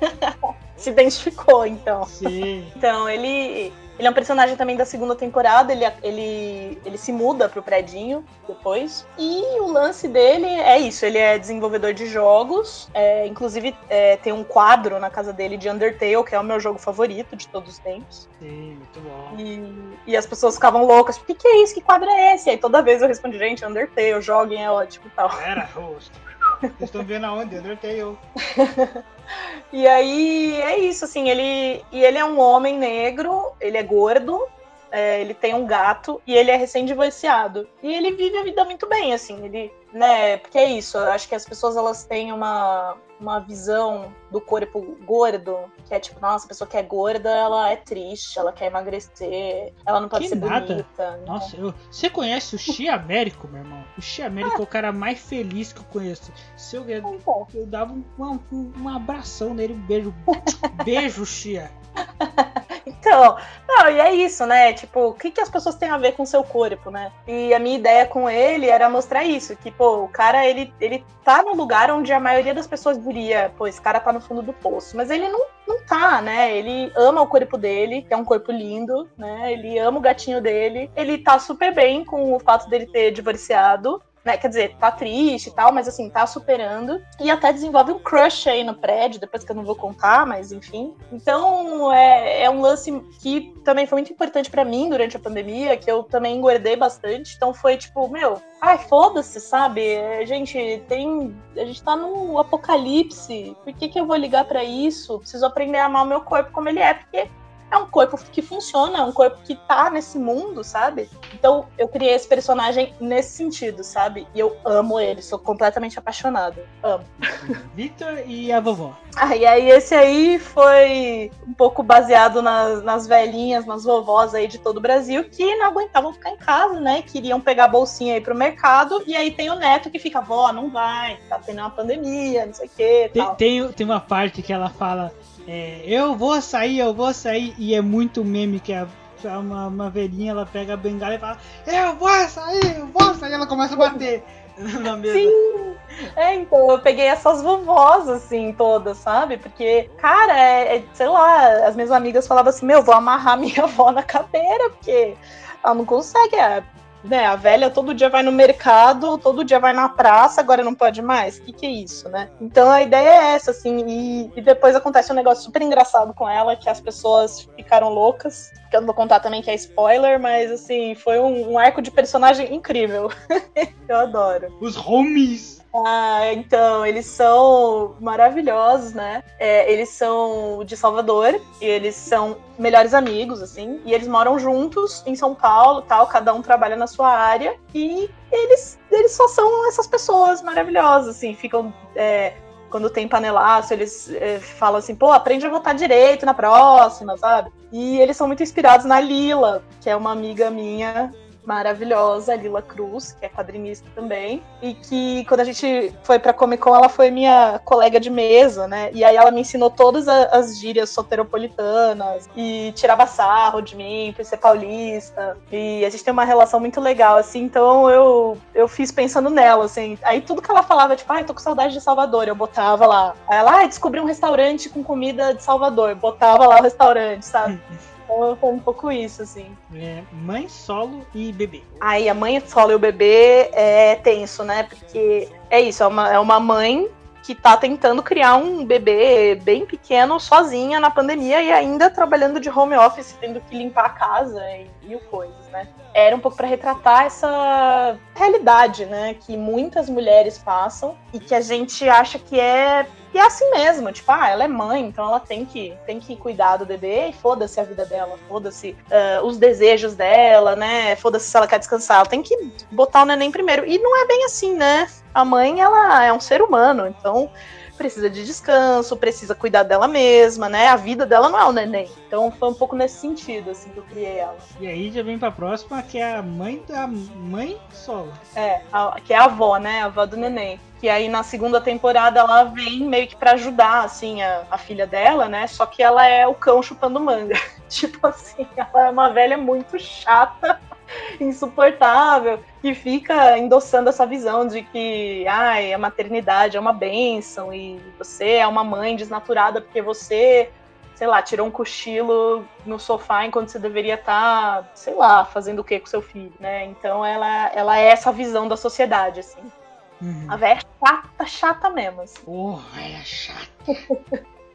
S1: (laughs)
S2: se identificou, então.
S1: Sim.
S2: Então, ele ele é um personagem também da segunda temporada, ele, ele, ele se muda pro predinho depois. E o lance dele é isso, ele é desenvolvedor de jogos. É, inclusive, é, tem um quadro na casa dele de Undertale, que é o meu jogo favorito de todos os tempos.
S1: Sim, muito bom.
S2: E, e as pessoas ficavam loucas, o que, que é isso? Que quadro é esse? E aí toda vez eu respondi, gente, Undertale, joguem, é ótimo e tal.
S1: Era, rosto. Vocês estão vendo aonde? Undertale. (laughs)
S2: e aí é isso, assim, ele. E ele é um homem negro, ele é gordo, é, ele tem um gato e ele é recém-divorciado. E ele vive a vida muito bem, assim, ele, né, porque é isso, acho que as pessoas elas têm uma, uma visão do corpo gordo, que é tipo, nossa, a pessoa que é gorda, ela é triste, ela quer emagrecer, ela não pode
S1: que
S2: ser
S1: nada.
S2: bonita. Né?
S1: Nossa, eu, você conhece o Xi Américo, meu irmão? O Xi Américo é o cara mais feliz que eu conheço. Se eu, eu, eu dava um, um, um abração nele, um beijo. (laughs) beijo, Xia. (laughs)
S2: Então, não, e é isso, né? Tipo, o que, que as pessoas têm a ver com o seu corpo, né? E a minha ideia com ele era mostrar isso, que, pô, o cara, ele, ele tá no lugar onde a maioria das pessoas diria, pô, esse cara tá no fundo do poço. Mas ele não, não tá, né? Ele ama o corpo dele, que é um corpo lindo, né? Ele ama o gatinho dele. Ele tá super bem com o fato dele ter divorciado né? Quer dizer, tá triste e tal, mas assim, tá superando. E até desenvolve um crush aí no prédio, depois que eu não vou contar, mas enfim. Então, é, é um lance que também foi muito importante para mim durante a pandemia, que eu também engordei bastante. Então foi tipo, meu, ai, foda-se, sabe? É, gente, tem. A gente tá no apocalipse. Por que, que eu vou ligar para isso? Preciso aprender a amar o meu corpo como ele é, porque é um corpo que funciona, é um corpo que tá nesse mundo, sabe? Então eu criei esse personagem nesse sentido, sabe? E eu amo ele, sou completamente apaixonada. Amo. (laughs)
S1: Victor e a vovó.
S2: Ah, e aí esse aí foi um pouco baseado nas, nas velhinhas, nas vovós aí de todo o Brasil, que não aguentavam ficar em casa, né? Queriam pegar a bolsinha aí pro mercado, e aí tem o neto que fica, vó, não vai, tá tendo uma pandemia, não sei o quê.
S1: Tem, tem, tem uma parte que ela fala é, eu vou sair, eu vou sair, e é muito meme que a, uma, uma velhinha ela pega a bengala e fala: Eu vou sair, eu vou sair, ela começa a bater (laughs) na mesa.
S2: Sim! É, então eu peguei essas vovós, assim, todas, sabe? Porque, cara, é, é, sei lá, as minhas amigas falavam assim: Meu, vou amarrar minha avó na cadeira, porque ela não consegue. É, né, a velha todo dia vai no mercado, todo dia vai na praça, agora não pode mais? O que, que é isso, né? Então a ideia é essa, assim, e, e, depois acontece um negócio super engraçado com ela, que as pessoas ficaram loucas, que eu não vou contar também que é spoiler, mas assim, foi um, um arco de personagem incrível. (laughs) eu adoro.
S1: Os homies!
S2: Ah, então, eles são maravilhosos, né? É, eles são de Salvador e eles são melhores amigos, assim, e eles moram juntos em São Paulo, tal, cada um trabalha na sua área e eles, eles só são essas pessoas maravilhosas, assim, ficam é, quando tem panelaço, eles é, falam assim, pô, aprende a votar direito na próxima, sabe? E eles são muito inspirados na Lila, que é uma amiga minha maravilhosa, Lila Cruz, que é quadrinista também, e que quando a gente foi pra Comic Con, ela foi minha colega de mesa, né? E aí ela me ensinou todas as gírias soteropolitanas e tirava sarro de mim por ser paulista. E a gente tem uma relação muito legal, assim, então eu, eu fiz pensando nela, assim. Aí tudo que ela falava, tipo, ai, ah, tô com saudade de Salvador, eu botava lá. Aí ela, ah, descobri um restaurante com comida de Salvador, botava lá o restaurante, sabe? (laughs) Então foi um pouco isso, assim.
S1: É, mãe solo e bebê.
S2: Aí a mãe solo e o bebê é tenso, né? Porque é isso, é uma, é uma mãe que tá tentando criar um bebê bem pequeno sozinha na pandemia e ainda trabalhando de home office, tendo que limpar a casa e mil coisas, né? Era um pouco para retratar essa realidade, né, que muitas mulheres passam e que a gente acha que é E é assim mesmo, tipo, ah, ela é mãe, então ela tem que, tem que cuidar do bebê e foda-se a vida dela, foda-se uh, os desejos dela, né? Foda-se se ela quer descansar, ela tem que botar o neném primeiro. E não é bem assim, né? A mãe, ela é um ser humano, então precisa de descanso, precisa cuidar dela mesma, né? A vida dela não é o neném. Então foi um pouco nesse sentido, assim, que eu criei ela.
S1: E aí já vem pra próxima, que é a mãe da mãe solo.
S2: É, a, que é a avó, né? A avó do neném. Que aí na segunda temporada ela vem meio que para ajudar, assim, a, a, filha dela, né? Só que ela é o cão chupando manga. (laughs) tipo assim, ela é uma velha muito chata insuportável, que fica endossando essa visão de que ai, a maternidade é uma bênção e você é uma mãe desnaturada porque você, sei lá, tirou um cochilo no sofá enquanto você deveria estar, tá, sei lá, fazendo o que com seu filho, né? Então ela, ela é essa visão da sociedade, assim. Uhum. A véia é chata, chata mesmo. Assim.
S1: Porra, é chata.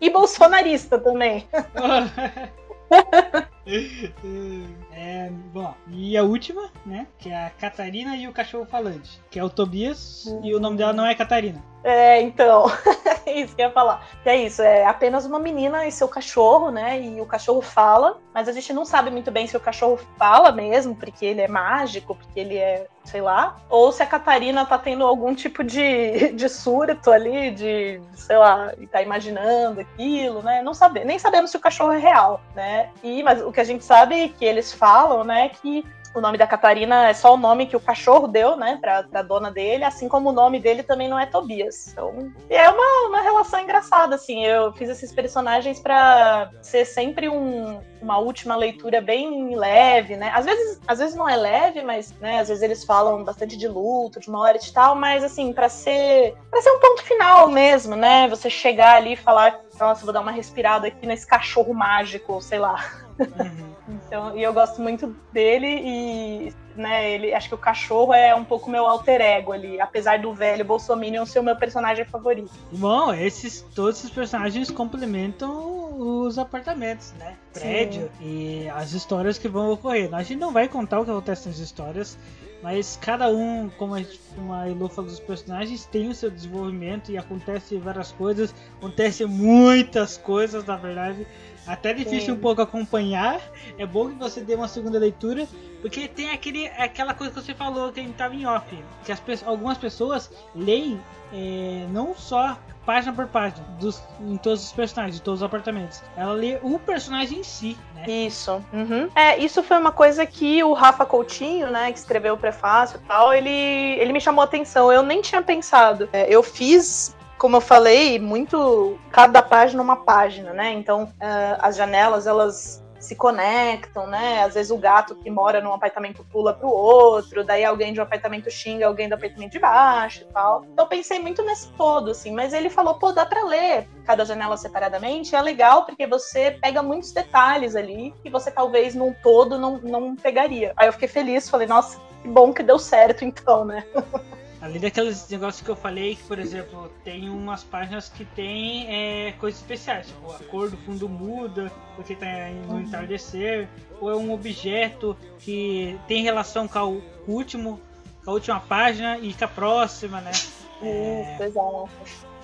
S2: e bolsonarista também. (laughs)
S1: é, bom, e a última, né? Que é a Catarina e o cachorro falante. Que é o Tobias e o nome dela não é Catarina.
S2: É, então, (laughs) isso que eu ia falar. É isso, é apenas uma menina e seu cachorro, né? E o cachorro fala, mas a gente não sabe muito bem se o cachorro fala mesmo, porque ele é mágico, porque ele é, sei lá, ou se a Catarina tá tendo algum tipo de, (laughs) de surto ali, de, sei lá, e tá imaginando aquilo, né? Não sabe, nem sabemos se o cachorro é real, né? E, mas o que a gente sabe é que eles falam, né, que o nome da Catarina é só o nome que o cachorro deu, né, pra, pra dona dele, assim como o nome dele também não é Tobias. Então, é uma, uma relação engraçada, assim. Eu fiz esses personagens para ser sempre um, uma última leitura bem leve, né? Às vezes, às vezes não é leve, mas, né, às vezes eles falam bastante de luto, de morte e tal, mas, assim, para ser, para ser um ponto final mesmo, né? Você chegar ali e falar, nossa, vou dar uma respirada aqui nesse cachorro mágico, sei lá. Uhum. Então, e eu gosto muito dele e, né, ele, acho que o cachorro é um pouco meu alter ego ali, apesar do velho Bolsominion ser o meu personagem favorito.
S1: Bom, esses, todos esses personagens complementam os apartamentos, né? Prédio Sim. e as histórias que vão ocorrer. A gente não vai contar o que acontece nas histórias, mas cada um, como a, gente, como a Elo falou dos personagens, tem o seu desenvolvimento e acontece várias coisas, acontece muitas coisas, na verdade. Até difícil Sim. um pouco acompanhar. É bom que você dê uma segunda leitura, porque tem aquele, aquela coisa que você falou que a gente tava em off, que as, algumas pessoas leem é, não só página por página dos, em todos os personagens, de todos os apartamentos. Ela lê o personagem em si, né?
S2: Isso. Uhum. É, isso foi uma coisa que o Rafa Coutinho, né, que escreveu o prefácio e tal, ele, ele me chamou a atenção. Eu nem tinha pensado. É, eu fiz como eu falei, muito cada página uma página, né? Então uh, as janelas elas se conectam, né? Às vezes o gato que mora num apartamento pula pro outro, daí alguém de um apartamento xinga alguém do apartamento de baixo e tal. Então pensei muito nesse todo, assim, mas ele falou, pô, dá pra ler cada janela separadamente, é legal porque você pega muitos detalhes ali que você talvez num todo não, não pegaria. Aí eu fiquei feliz, falei, nossa, que bom que deu certo então, né? (laughs)
S1: Além daqueles negócios que eu falei, que por exemplo, tem umas páginas que tem é, coisas especiais, tipo, a cor do fundo muda, porque tá no uhum. entardecer, ou é um objeto que tem relação com o último, com a última página e com a próxima, né? (laughs)
S2: É, exato.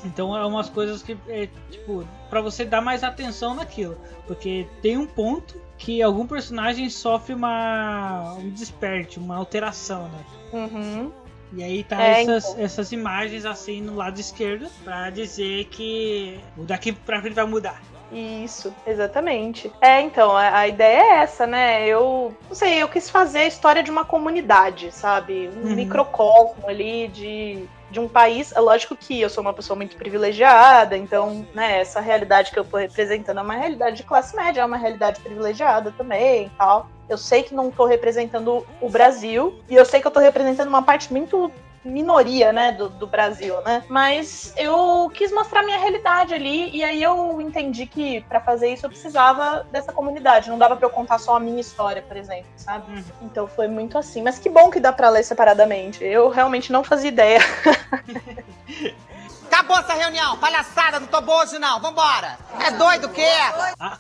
S1: Então é umas coisas que é, tipo, para você dar mais atenção naquilo, porque tem um ponto que algum personagem sofre uma um desperte, uma alteração, né?
S2: Uhum.
S1: E aí tá é, essas, então. essas imagens assim no lado esquerdo para dizer que o daqui pra frente vai mudar.
S2: Isso, exatamente. É, então, a, a, ideia é essa, né? Eu não sei, eu quis fazer a história de uma comunidade, sabe? Um uhum. microcosmo ali de, de um país. É lógico que eu sou uma pessoa muito privilegiada, então, né, essa realidade que eu tô representando é uma realidade de classe média, é uma realidade privilegiada também e tal. Eu sei que não estou representando o Brasil e eu sei que eu estou representando uma parte muito minoria, né, do, do Brasil, né? Mas eu quis mostrar minha realidade ali e aí eu entendi que para fazer isso eu precisava dessa comunidade. Não dava para eu contar só a minha história, por exemplo, sabe? Uhum. Então foi muito assim. Mas que bom que dá para ler separadamente. Eu realmente não fazia ideia. (laughs)
S3: Acabou essa reunião, palhaçada, não tô hoje não, vambora! É doido o quê?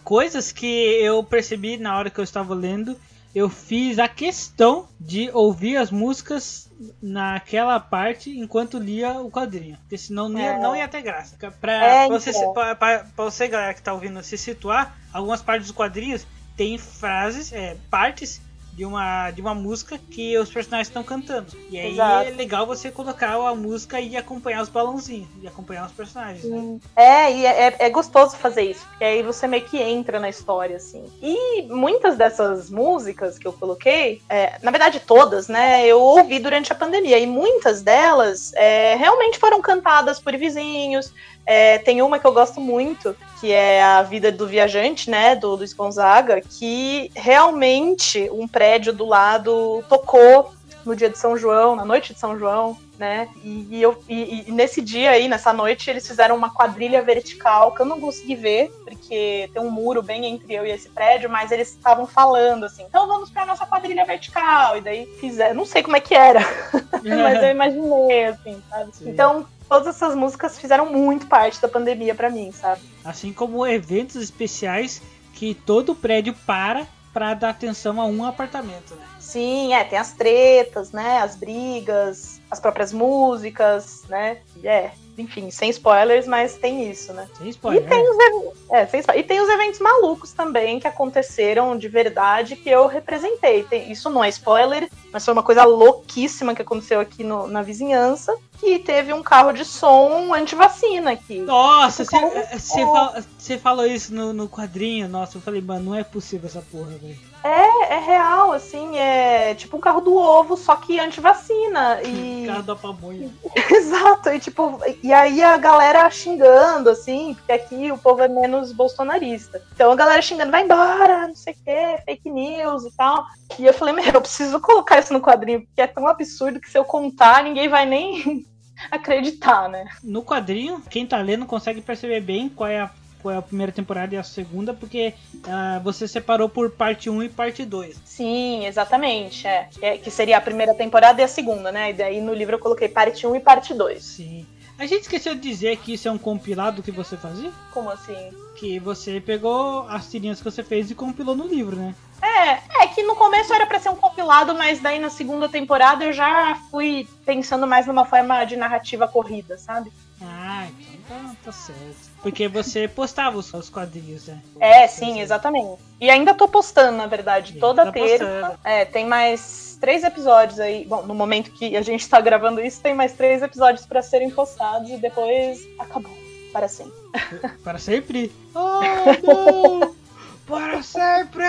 S1: Coisas que eu percebi na hora que eu estava lendo eu fiz a questão de ouvir as músicas naquela parte enquanto lia o quadrinho. Porque senão não ia, é. não ia ter graça. Pra, é, pra você, então. pra, pra, pra, você, galera que tá ouvindo, se situar, algumas partes dos quadrinhos tem frases, é, partes de uma, de uma música que os personagens estão cantando. E aí Exato. é legal você colocar a música e acompanhar os balãozinhos, e acompanhar os personagens. Né?
S2: É, e é, é, é, gostoso fazer isso, porque aí você meio que entra na história, assim. E muitas dessas músicas que eu coloquei, é, na verdade todas, né, eu ouvi durante a pandemia, e muitas delas é, realmente foram cantadas por vizinhos. É, tem uma que eu gosto muito, que é a vida do viajante, né, do Luiz Gonzaga, que realmente um prédio do lado tocou no dia de São João, na noite de São João, né? E, e eu, e, e, nesse dia aí, nessa noite, eles fizeram uma quadrilha vertical que eu não consegui ver, porque tem um muro bem entre eu e esse prédio, mas eles estavam falando assim, então vamos pra nossa quadrilha vertical. E daí fizeram, não sei como é que era, (laughs) mas eu imaginei, assim, sabe? Sim. Então, todas essas músicas fizeram muito parte da pandemia para mim, sabe?
S1: Assim como eventos especiais que todo prédio para para dar atenção a um apartamento, né?
S2: Sim, é, tem as tretas, né? As brigas, as próprias músicas, né? É, enfim, sem spoilers, mas tem isso, né?
S1: Sem spoilers.
S2: E tem, os, é, sem, e tem os eventos malucos também que aconteceram de verdade que eu representei. Tem, isso não é spoiler, mas foi uma coisa louquíssima que aconteceu aqui no, na vizinhança que teve um carro de som anti-vacina aqui.
S1: Nossa, você falou isso no, no quadrinho, nossa, eu falei, mano, não é possível essa porra, velho.
S2: É, é real, assim, é tipo um carro do ovo, só que anti-vacina. E... (laughs)
S1: carro da pamonha. (laughs)
S2: Exato, e tipo, e aí a galera xingando, assim, porque aqui o povo é menos bolsonarista. Então a galera xingando, vai embora, não sei o que, fake news e tal. E eu falei, meu, eu preciso colocar isso no quadrinho, porque é tão absurdo que se eu contar, ninguém vai nem (laughs) acreditar, né?
S1: No quadrinho, quem tá lendo consegue perceber bem qual é a qual é a primeira temporada e a segunda, porque uh, você separou por parte 1 e parte 2.
S2: Sim, exatamente. É. é. Que seria a primeira temporada e a segunda, né? E daí no livro eu coloquei parte 1 e parte 2.
S1: Sim. A gente esqueceu de dizer que isso é um compilado que você fazia?
S2: Como assim?
S1: Que você pegou as tirinhas que você fez e compilou no livro, né?
S2: É, é que no começo era para ser um compilado, mas daí na segunda temporada eu já fui pensando mais numa forma de narrativa corrida, sabe?
S1: Ah, tá, tá certo. Porque você postava os, os quadrinhos, né?
S2: É, sim, exatamente. E ainda tô postando, na verdade, toda tá terça. Postando. É, tem mais três episódios aí. Bom, no momento que a gente tá gravando isso, tem mais três episódios para serem postados e depois acabou. Para sempre. (laughs)
S1: Para sempre? (laughs) Oh, não! Para sempre!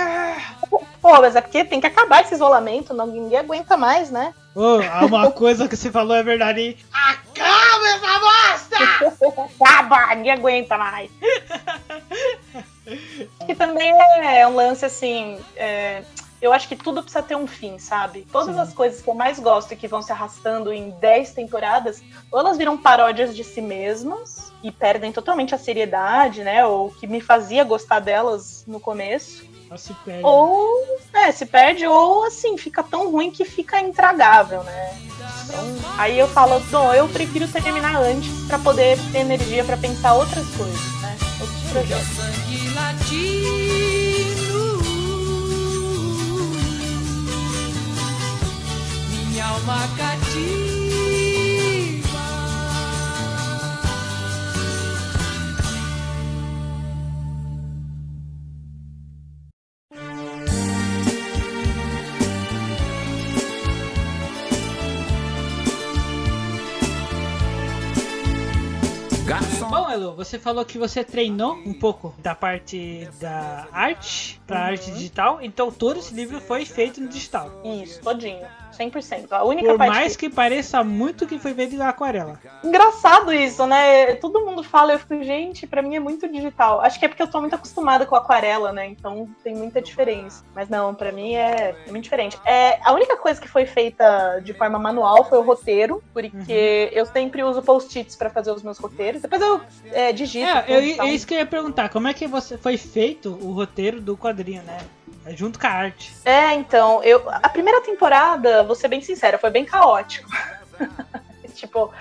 S2: Pô, mas é porque tem que acabar esse isolamento, ninguém aguenta mais, né?
S1: Oh, uma (laughs) coisa que você falou é verdade, hein? Acaba essa
S2: bosta! (laughs) Acaba, ninguém aguenta mais. (laughs) que também é um lance assim. É eu acho que tudo precisa ter um fim, sabe? Todas Sim. as coisas que eu mais gosto e que vão se arrastando em 10 temporadas, ou elas viram paródias de si mesmas e perdem totalmente a seriedade, né? Ou que me fazia gostar delas no começo.
S1: Ou se perde.
S2: Ou, é, se perde, ou assim, fica tão ruim que fica intragável, né? Então, aí eu falo, não, eu prefiro terminar antes para poder ter energia para pensar outras coisas, né? Outros projetos. alma cativa.
S1: Bom, Elo, você falou que você treinou um pouco da parte da arte para uhum. arte digital, então todo esse livro foi feito no digital.
S2: Isso, todinho. 100%. A única
S1: Por mais que... que pareça muito que foi feito em aquarela.
S2: Engraçado isso, né? Todo mundo fala, eu fico, gente, para mim é muito digital. Acho que é porque eu tô muito acostumada com aquarela, né? Então tem muita diferença. Mas não, para mim é, é, muito diferente. É, a única coisa que foi feita de forma manual foi o roteiro, porque uhum. eu sempre uso post-its para fazer os meus roteiros. Depois eu é, digito.
S1: É, eu, então... isso que eu ia perguntar, como é que você foi feito o roteiro do quadrinho, né? É junto com a arte.
S2: É, então, eu a primeira temporada, vou ser bem sincera, foi bem caótico. (laughs) tipo,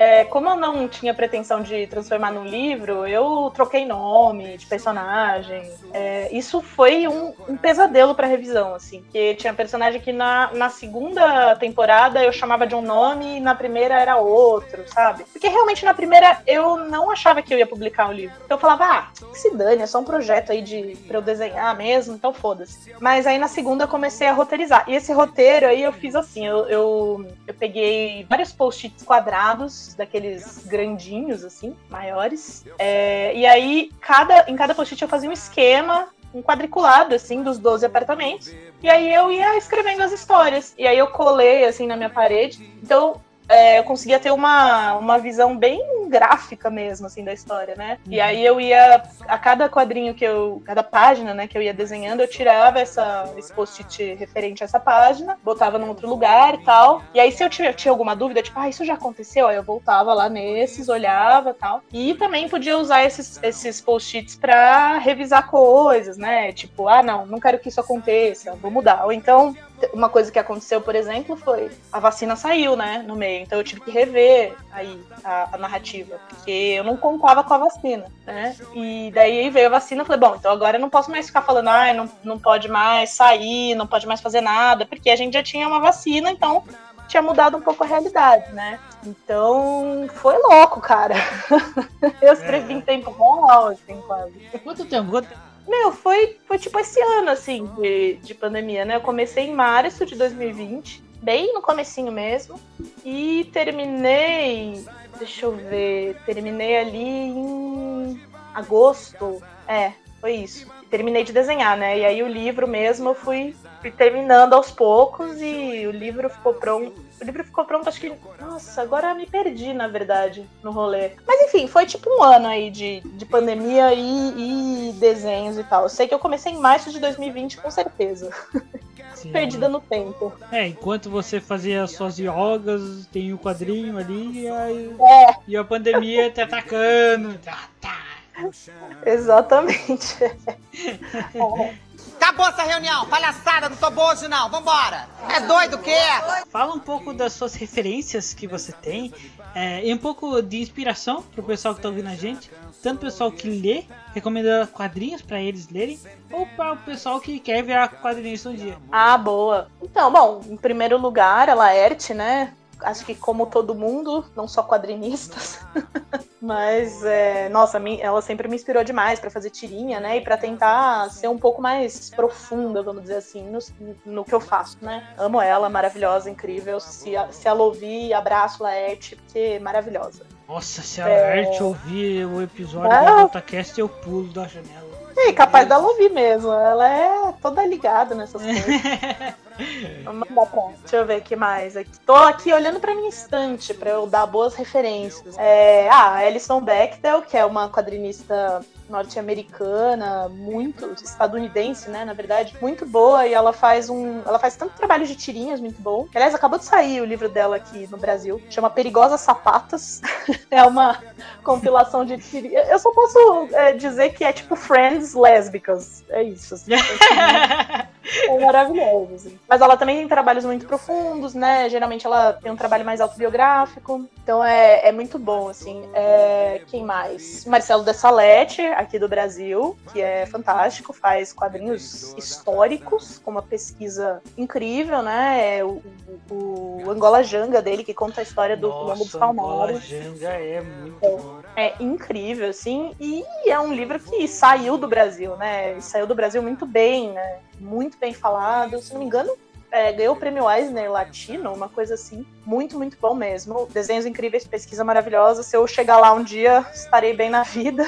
S2: é, como eu não tinha pretensão de transformar num livro, eu troquei nome de personagem. É, isso foi um, um pesadelo para revisão, assim, que tinha personagem que na, na segunda temporada eu chamava de um nome e na primeira era outro, sabe? Porque realmente na primeira eu não achava que eu ia publicar o um livro. Então eu falava, ah, se dane, é só um projeto aí de pra eu desenhar mesmo, então foda-se. Mas aí na segunda eu comecei a roteirizar. E esse roteiro aí eu fiz assim, eu, eu, eu peguei vários post-its quadrados, daqueles grandinhos, assim, maiores. É, e aí, cada, em cada post-it eu fazia um esquema um quadriculado, assim, dos 12 apartamentos. E aí eu ia escrevendo as histórias. E aí eu colei, assim, na minha parede. Então, é, eu conseguia ter uma, uma visão bem gráfica mesmo, assim, da história, né? Uhum. E aí eu ia, a cada quadrinho que eu, cada página, né, que eu ia desenhando, eu tirava essa, esse post-it referente a essa página, botava num outro lugar e tal. E aí se eu tinha, tinha alguma dúvida, tipo, ah, isso já aconteceu, aí eu voltava lá nesses, olhava tal. E também podia usar esses, esses post-its pra revisar coisas, né? Tipo, ah, não, não quero que isso aconteça, vou mudar. Ou então, uma coisa que aconteceu, por exemplo, foi a vacina saiu, né, no meio. Então eu tive que rever aí a, a narrativa, porque eu não contava com a vacina, né? E daí veio a vacina, eu falei, bom, então agora eu não posso mais ficar falando, ah, não, não pode mais sair, não pode mais fazer nada, porque a gente já tinha uma vacina, então tinha mudado um pouco a realidade, né? Então, foi louco, cara. (laughs) eu escrevi é. em tempo real, assim, quase.
S1: Quanto tempo? Quanto tempo?
S2: Meu, foi, foi tipo esse ano, assim, de, de pandemia, né? Eu comecei em março de 2020, bem no comecinho mesmo, e terminei, deixa eu ver, terminei ali em agosto, é, foi isso. Terminei de desenhar, né? E aí o livro mesmo eu fui, fui terminando aos poucos e o livro ficou pronto o livro ficou pronto, acho que. Nossa, agora me perdi, na verdade, no rolê. Mas enfim, foi tipo um ano aí de, de pandemia e, e desenhos e tal. Eu sei que eu comecei em março de 2020, com certeza. Sim. Perdida no tempo.
S1: É, enquanto você fazia suas yogas, tem o quadrinho ali, e, aí,
S2: é.
S1: e a pandemia tá atacando. Tá, (laughs) tá.
S2: Exatamente. (laughs)
S3: é. Acabou essa reunião. Palhaçada, não tô boa hoje não. Vambora. É doido o quê?
S1: Fala um pouco das suas referências que você tem é, e um pouco de inspiração pro pessoal que tá ouvindo a gente. Tanto o pessoal que lê, recomenda quadrinhos para eles lerem, ou para o pessoal que quer virar quadrinhos um dia.
S2: Ah, boa. Então, bom, em primeiro lugar, a Laerte, né? Acho que como todo mundo, não só quadrinistas, (laughs) mas é, nossa, ela sempre me inspirou demais para fazer tirinha, né, e para tentar ser um pouco mais profunda, vamos dizer assim, no, no que eu faço, né. Amo ela, maravilhosa, incrível. Se, se ela ouvir, abraço Laerte, porque é maravilhosa.
S1: Nossa, se a é... Laerte ouvir o episódio ah. do Otacast, eu pulo da janela.
S2: É, capaz dela ouvir mesmo. Ela é toda ligada nessas (laughs) coisas. Vamos mandar pra. Deixa eu ver o que mais. Aqui. Tô aqui olhando pra minha estante pra eu dar boas referências. É, ah, Alison Bechdel, que é uma quadrinista norte-americana, muito estadunidense, né, na verdade, muito boa e ela faz um, ela faz tanto trabalho de tirinhas muito bom. Aliás, acabou de sair o livro dela aqui no Brasil, chama Perigosas Sapatas. (laughs) é uma compilação de tirinhas. Eu só posso é, dizer que é tipo Friends lésbicas. É isso. Assim, (laughs) é maravilhoso. Assim. Mas ela também tem trabalhos muito profundos, né? Geralmente ela tem um trabalho mais autobiográfico. Então é, é muito bom, assim. É, quem mais? Marcelo Dessalete, aqui do Brasil, que é fantástico, faz quadrinhos históricos, com uma pesquisa incrível, né? É o, o, o Angola Janga dele, que conta a história do Colombo dos Palmares.
S1: Angola Janga é muito é, bom.
S2: É incrível, assim, e é um livro que saiu do Brasil, né? E saiu do Brasil muito bem, né? Muito bem falado. Se não me engano, é, ganhou o prêmio Eisner Latino, uma coisa assim. Muito, muito bom mesmo. Desenhos incríveis, pesquisa maravilhosa. Se eu chegar lá um dia, estarei bem na vida.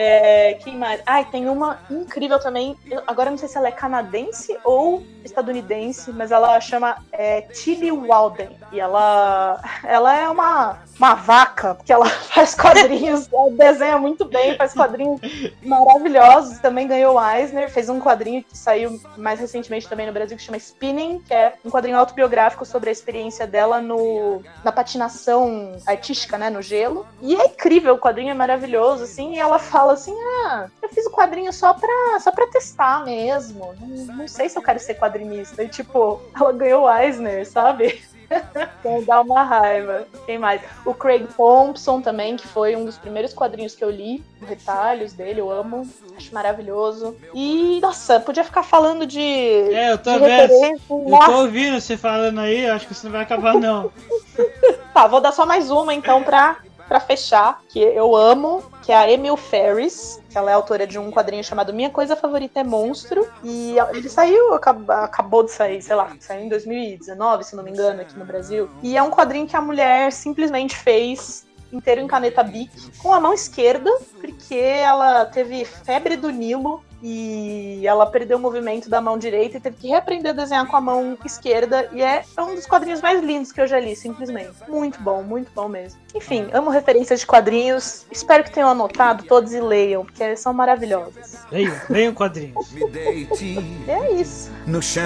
S2: É, quem mais? Ai, tem uma incrível também. Eu, agora não sei se ela é canadense ou estadunidense, mas ela chama é, Tilly Walden. E ela, ela é uma, uma vaca, porque ela (laughs) faz quadrinhos, ela desenha muito bem, faz quadrinhos maravilhosos. Também ganhou o Eisner, fez um quadrinho que saiu mais recentemente também no Brasil, que chama Spinning, que é um quadrinho autobiográfico sobre a experiência dela no, na patinação artística, né, no gelo. E é incrível, o quadrinho é maravilhoso, assim, e ela fala assim: ah, eu fiz o quadrinho só pra, só pra testar mesmo. Não, não sei se eu quero ser quadrinista. E, tipo, ela ganhou o Eisner, sabe? (laughs) então dá uma raiva. Quem mais? O Craig Thompson também, que foi um dos primeiros quadrinhos que eu li. Retalhos dele, eu amo. Acho maravilhoso. E, nossa, podia ficar falando de.
S1: É, eu tô vendo. Eu tô ouvindo você falando aí, acho que isso não vai acabar, não. (laughs)
S2: tá, vou dar só mais uma então pra para fechar, que eu amo, que é a Emil Ferris. Ela é autora de um quadrinho chamado Minha Coisa Favorita é Monstro. E ele saiu, acabou de sair, sei lá, saiu em 2019, se não me engano, aqui no Brasil. E é um quadrinho que a mulher simplesmente fez inteiro em caneta Bic com a mão esquerda, porque ela teve febre do Nilo e ela perdeu o movimento da mão direita e teve que reaprender a desenhar com a mão esquerda. E é um dos quadrinhos mais lindos que eu já li, simplesmente. Muito bom, muito bom mesmo. Enfim, amo referências de quadrinhos. Espero que tenham anotado todos e leiam, porque são maravilhosos.
S1: Leiam, leiam quadrinhos.
S3: Me deite.
S2: É isso.
S3: No chão.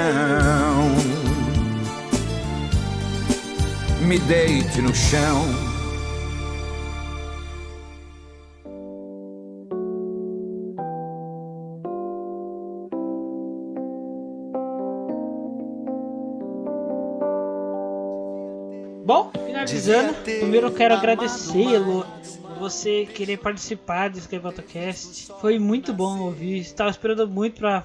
S3: Me deite no chão
S1: finalizando, primeiro eu quero agradecê-lo você querer participar desse GameAutoCast. Foi muito bom ouvir. Estava esperando muito para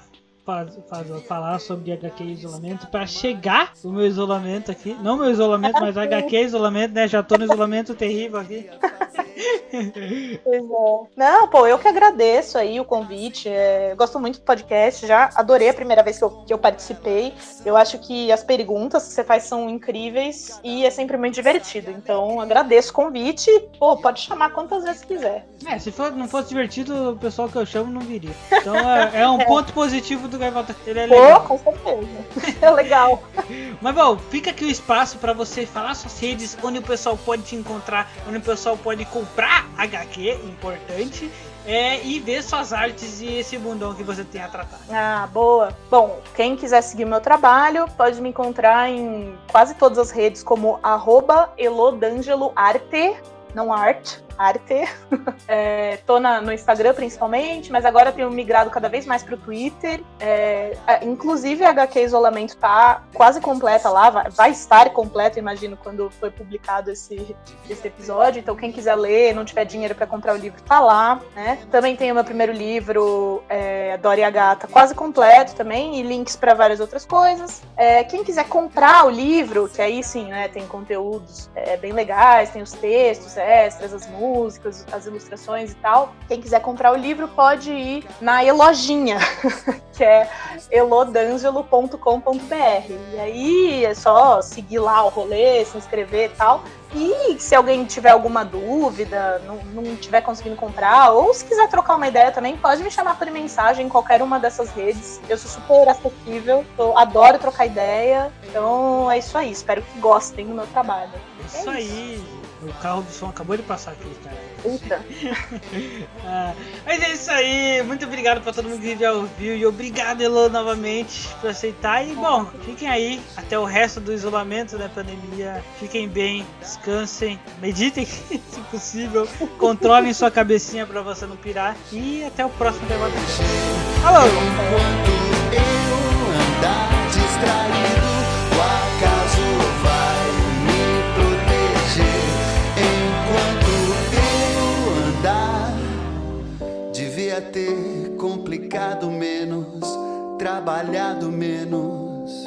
S1: falar sobre HQ isolamento para chegar o meu isolamento aqui. Não meu isolamento, (laughs) mas HQ isolamento, né? Já tô no isolamento terrível aqui. (laughs) (laughs)
S2: pois é. Não, pô, eu que agradeço aí o convite. É, gosto muito do podcast, já adorei a primeira vez que eu, que eu participei. Eu acho que as perguntas que você faz são incríveis e é sempre muito divertido. Então, agradeço o convite. Pô, pode chamar quantas vezes quiser.
S1: É, se for, não fosse divertido, o pessoal que eu chamo não viria. Então, é, é um (laughs) é. ponto positivo do Gaivota. Ele é legal.
S2: Pô, com certeza. É legal. (laughs)
S1: Mas, bom, fica aqui o espaço para você falar suas redes, onde o pessoal pode te encontrar, onde o pessoal pode comprar HQ, importante, é, e ver suas artes e esse mundão que você tem a tratar.
S2: Ah, boa. Bom, quem quiser seguir meu trabalho pode me encontrar em quase todas as redes como arroba elodangeloarte, não arte, arte. (laughs) É, tô na, no Instagram principalmente, mas agora tenho migrado cada vez mais pro Twitter. É, inclusive a HQ Isolamento tá quase completa lá, vai, vai, estar completa, imagino, quando foi publicado esse, esse episódio. Então, quem quiser ler, não tiver dinheiro para comprar o livro, tá lá. Né? Também tem o meu primeiro livro, é, Dora e a Gata, quase completo também, e links para várias outras coisas. É, quem quiser comprar o livro, que aí sim, né, tem conteúdos é, bem legais, tem os textos extras, as músicas músicas, as ilustrações e tal. Quem quiser comprar o livro pode ir na Elojinha, (laughs) que é elodangelo.com.br. E aí é só seguir lá o rolê, se inscrever e tal. E se alguém tiver alguma dúvida, não, não tiver conseguindo comprar, ou se quiser trocar uma ideia também, pode me chamar por mensagem em qualquer uma dessas redes. Eu sou super acessível, eu adoro trocar ideia. Então é isso aí, espero que gostem do meu trabalho.
S1: Isso, é isso. aí. O carro do som acabou de passar aqui, cara.
S2: Eita. (laughs)
S1: ah, mas é isso aí. Muito obrigado pra todo mundo que já ouviu. E obrigado, Elo, novamente, por aceitar. E bom, fiquem aí até o resto do isolamento da pandemia. Fiquem bem, descansem, meditem, (laughs) se possível. Controlem sua cabecinha pra você não pirar. E até o próximo debate. Falou! eu andar distraído. Ter complicado menos, trabalhado menos,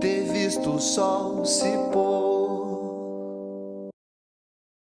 S1: ter visto o sol se pôr.